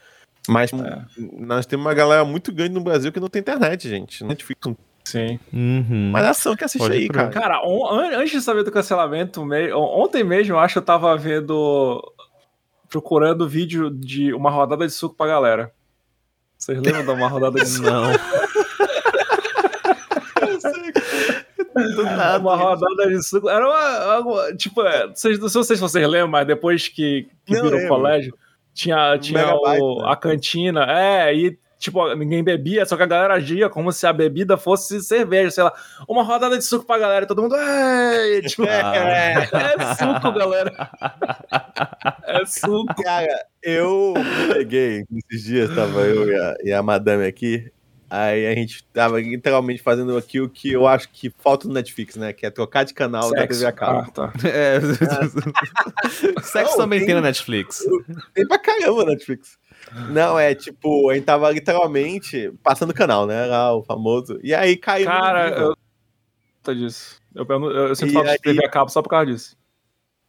mas É. nós temos uma galera muito grande no Brasil que não tem internet, gente. Netflix, não- Sim. Uhum. mas ação que assiste Pode aí, cara. Cara, on- an- antes de saber do cancelamento, me- on- ontem mesmo, eu acho que eu tava vendo. Procurando vídeo de uma rodada de suco pra galera. Vocês lembram de uma rodada de suco? Não. Do nada, uma rodada de suco. Era uma. uma- tipo, é, vocês, não sei se vocês lembram, mas depois que, que Não virou lembro. colégio, tinha, tinha o- né? a cantina. É, e. Tipo, ninguém bebia, só que a galera agia como se a bebida fosse cerveja, sei lá. Uma rodada de suco pra galera, e todo mundo. "Ei", Tipo, É. é suco, galera. É suco. Cara, eu peguei esses dias, tava eu e a, e a madame aqui. Aí a gente tava literalmente fazendo aquilo que eu acho que falta no Netflix, né? Que é trocar de canal da TV a cabo. Ah, tá. É. Sexo Não, também tem- tem na Netflix. Tem pra caramba na Netflix. Não, é tipo, a gente tava literalmente passando o canal, né? Lá, o famoso. E aí caiu. Cara, eu. Tá disso. Eu, eu, eu sempre E falo de aí- TV a cabo só por causa disso.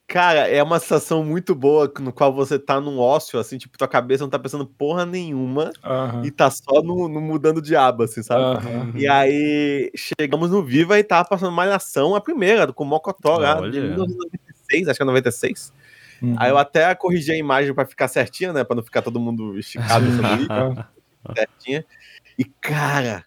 Cara, é uma sensação muito boa no qual você tá num ócio, assim, tipo, tua cabeça não tá pensando porra nenhuma Aham. e tá só no, no mudando de aba, assim, sabe? Aham. E aí, chegamos no Viva e tava passando Malhação, a primeira, com o Mocotó lá, de Olha. 1996, acho que é 96. Uhum. Aí eu até corrigi a imagem pra ficar certinha, né? Pra não ficar todo mundo esticado certinha. E, cara,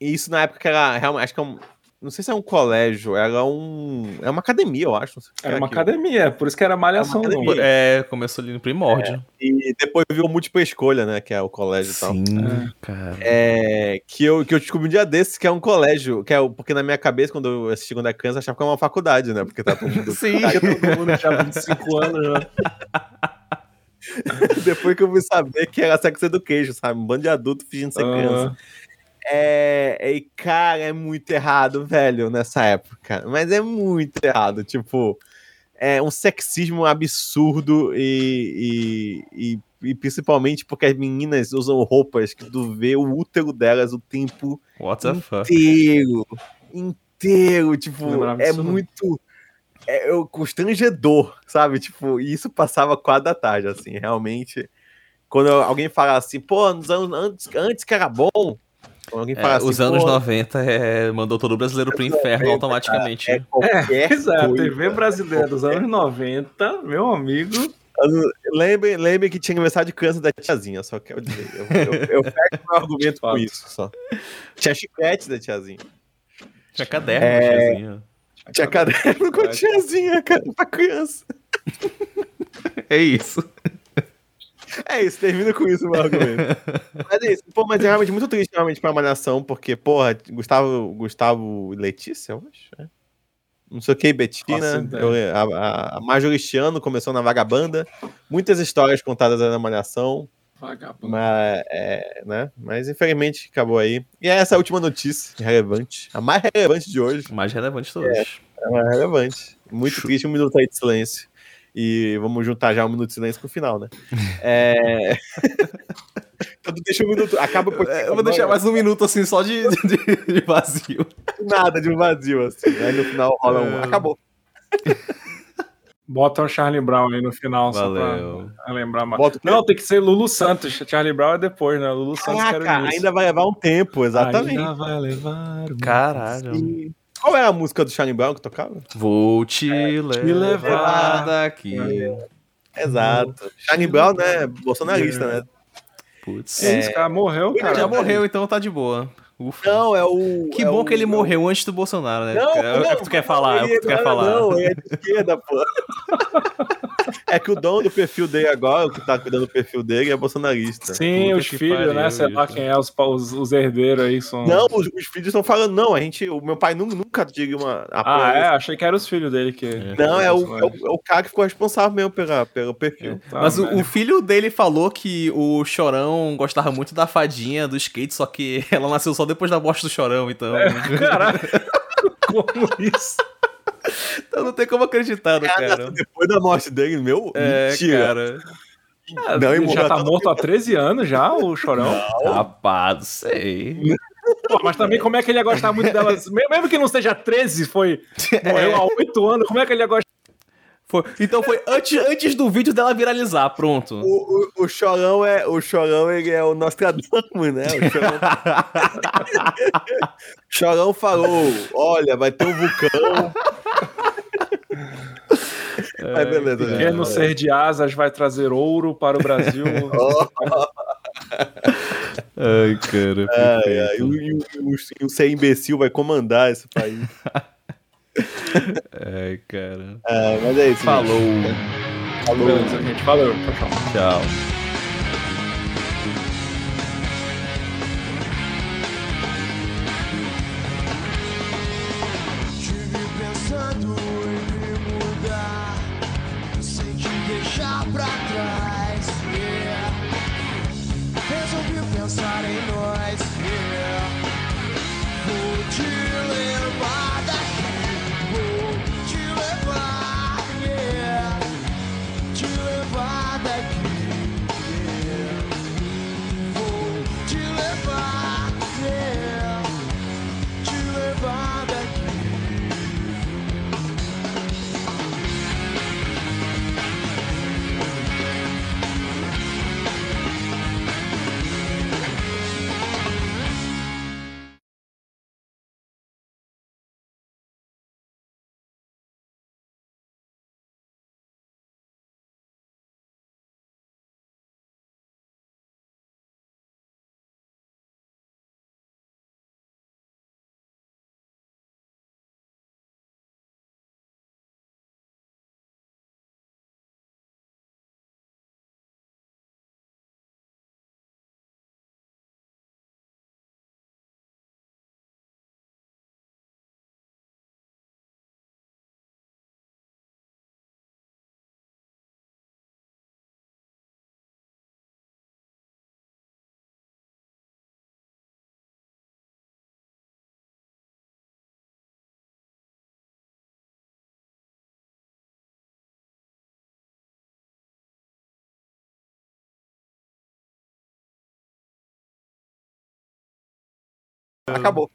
isso na época que era realmente, acho que é um, não sei se é um colégio, era um, é uma academia, eu acho. Era uma aquilo. academia, por isso que era malhação. Era uma não. academia. É, começou ali no primórdio. E depois viu múltipla escolha, né? Que é o colégio e tal. Sim, É. cara. É, que, eu, que eu descobri um dia desses que é um colégio, que é porque na minha cabeça, quando eu assisti quando era criança, eu achava que era uma faculdade, né? Porque tá todo mundo. Sim. Todo mundo tinha 25 anos já. Depois que eu fui saber que era Sex Education, sabe? Um bando de adulto fingindo ser criança. Aham. É, e cara, é muito errado, velho, nessa época. Mas é muito errado. Tipo, é um sexismo absurdo e, e, e, e principalmente porque as meninas usam roupas que tu vê o útero delas o tempo What the fuck? inteiro. Inteiro. Tipo, é muito. É, é constrangedor, sabe? Tipo, e isso passava quatro da tarde, assim, realmente. Quando alguém fala assim, pô, nos anos antes, antes que era bom. Alguém É, fala assim, os anos pô, 90 é, mandou todo brasileiro pro inferno automaticamente. é qualquer Pois é, a coisa. TV brasileira dos anos 90, meu amigo. Lembre, lembre que tinha aniversário de criança da tiazinha, só quero dizer. Eu, eu, eu fecho meu argumento com isso só. Tinha chiclete da tiazinha. Tinha caderno, É. tiazinha. Tinha caderno com tiazinha, cara, pra criança. É isso. É isso, termina com isso o meu argumento. mas é isso. Pô, mas é realmente muito triste realmente pra Malhação, porque, porra, Gustavo, Gustavo e Letícia, eu acho. é. Não sei o que, Betina. eu- a, a, a Major este ano começou na Vagabanda. Muitas histórias contadas aí na Malhação. Vagabundo. Mas, é, né? mas infelizmente acabou aí. E é essa a última notícia relevante. A mais relevante de hoje. Mais relevante de todos. É a mais relevante. Muito triste, um minuto aí de silêncio. E vamos juntar já um minuto de silêncio com o final, né? É... então deixa um minuto. Acaba por É, eu vou deixar mais um minuto assim, só de, de, de vazio. nada de um vazio, assim. Aí no final rola um. É. Acabou. Bota o Charlie Brown aí no final, Valeu. só pra lembrar mais. Bota? Não, tem que ser Lulu Santos. Charlie Brown é depois, né? Lulu Santos Caraca, início. ainda vai levar um tempo, exatamente. Ainda vai levar um- Caralho. E Qual era a música do Shining Brown que tocava? Vou te levar, levar daqui. Exato. Shining Brown, né? Bolsonarista, né? Putz. É isso, cara. Morreu, cara. Já morreu, então tá de boa. Ufa. Não, é o. que é bom o- que ele é o- morreu antes do Bolsonaro, né? Não, é o não, que tu quer falar, é o que tu ele- quer falar. Não, ele é de esquerda, pô. É que o dono do perfil dele agora, o que tá cuidando do perfil dele, é bolsonarista. Sim, Puta os filhos, pariu, né? Sei lá quem é, os, os, os herdeiros aí são. Não, os, os filhos estão falando, não, a gente, o meu pai nu- nunca diga uma. Ah, é? Achei que eram os filhos dele que. Não, é o, é, o, é o cara que ficou responsável mesmo pela, pelo perfil. Tá, Mas o, o filho dele falou que o Chorão gostava muito da fadinha do skate, só que ela nasceu só depois da morte do Chorão, então. Caralho. Como isso? Então não tem como acreditar no Cara, cara. depois da morte dele, meu, É, mentira. cara. Não, Ele já tá morto há 13 anos já, o Chorão? Rapaz, não sei. Pô, mas também como é que ele ia gostar muito dela? Mesmo que não seja 13, foi. Morreu há 8 anos, como é que ele ia gostar? Foi- então foi antes, antes do vídeo dela viralizar, pronto. O, o, o Chorão é. O Chorão, ele é o Nostradamus, né? O Chorão, Chorão falou: olha, vai ter um vulcão. Mas beleza, gente. Pequeno ser de asas vai trazer ouro para o Brasil. Ai, cara. Ai, ai, e o, e o, e o- e o ser imbecil vai comandar esse país. Ai, cara. Ah, mas é isso. Falou. gente. Falou. Beleza, gente. Valeu. Tchau, tchau. Tchau. Acabou.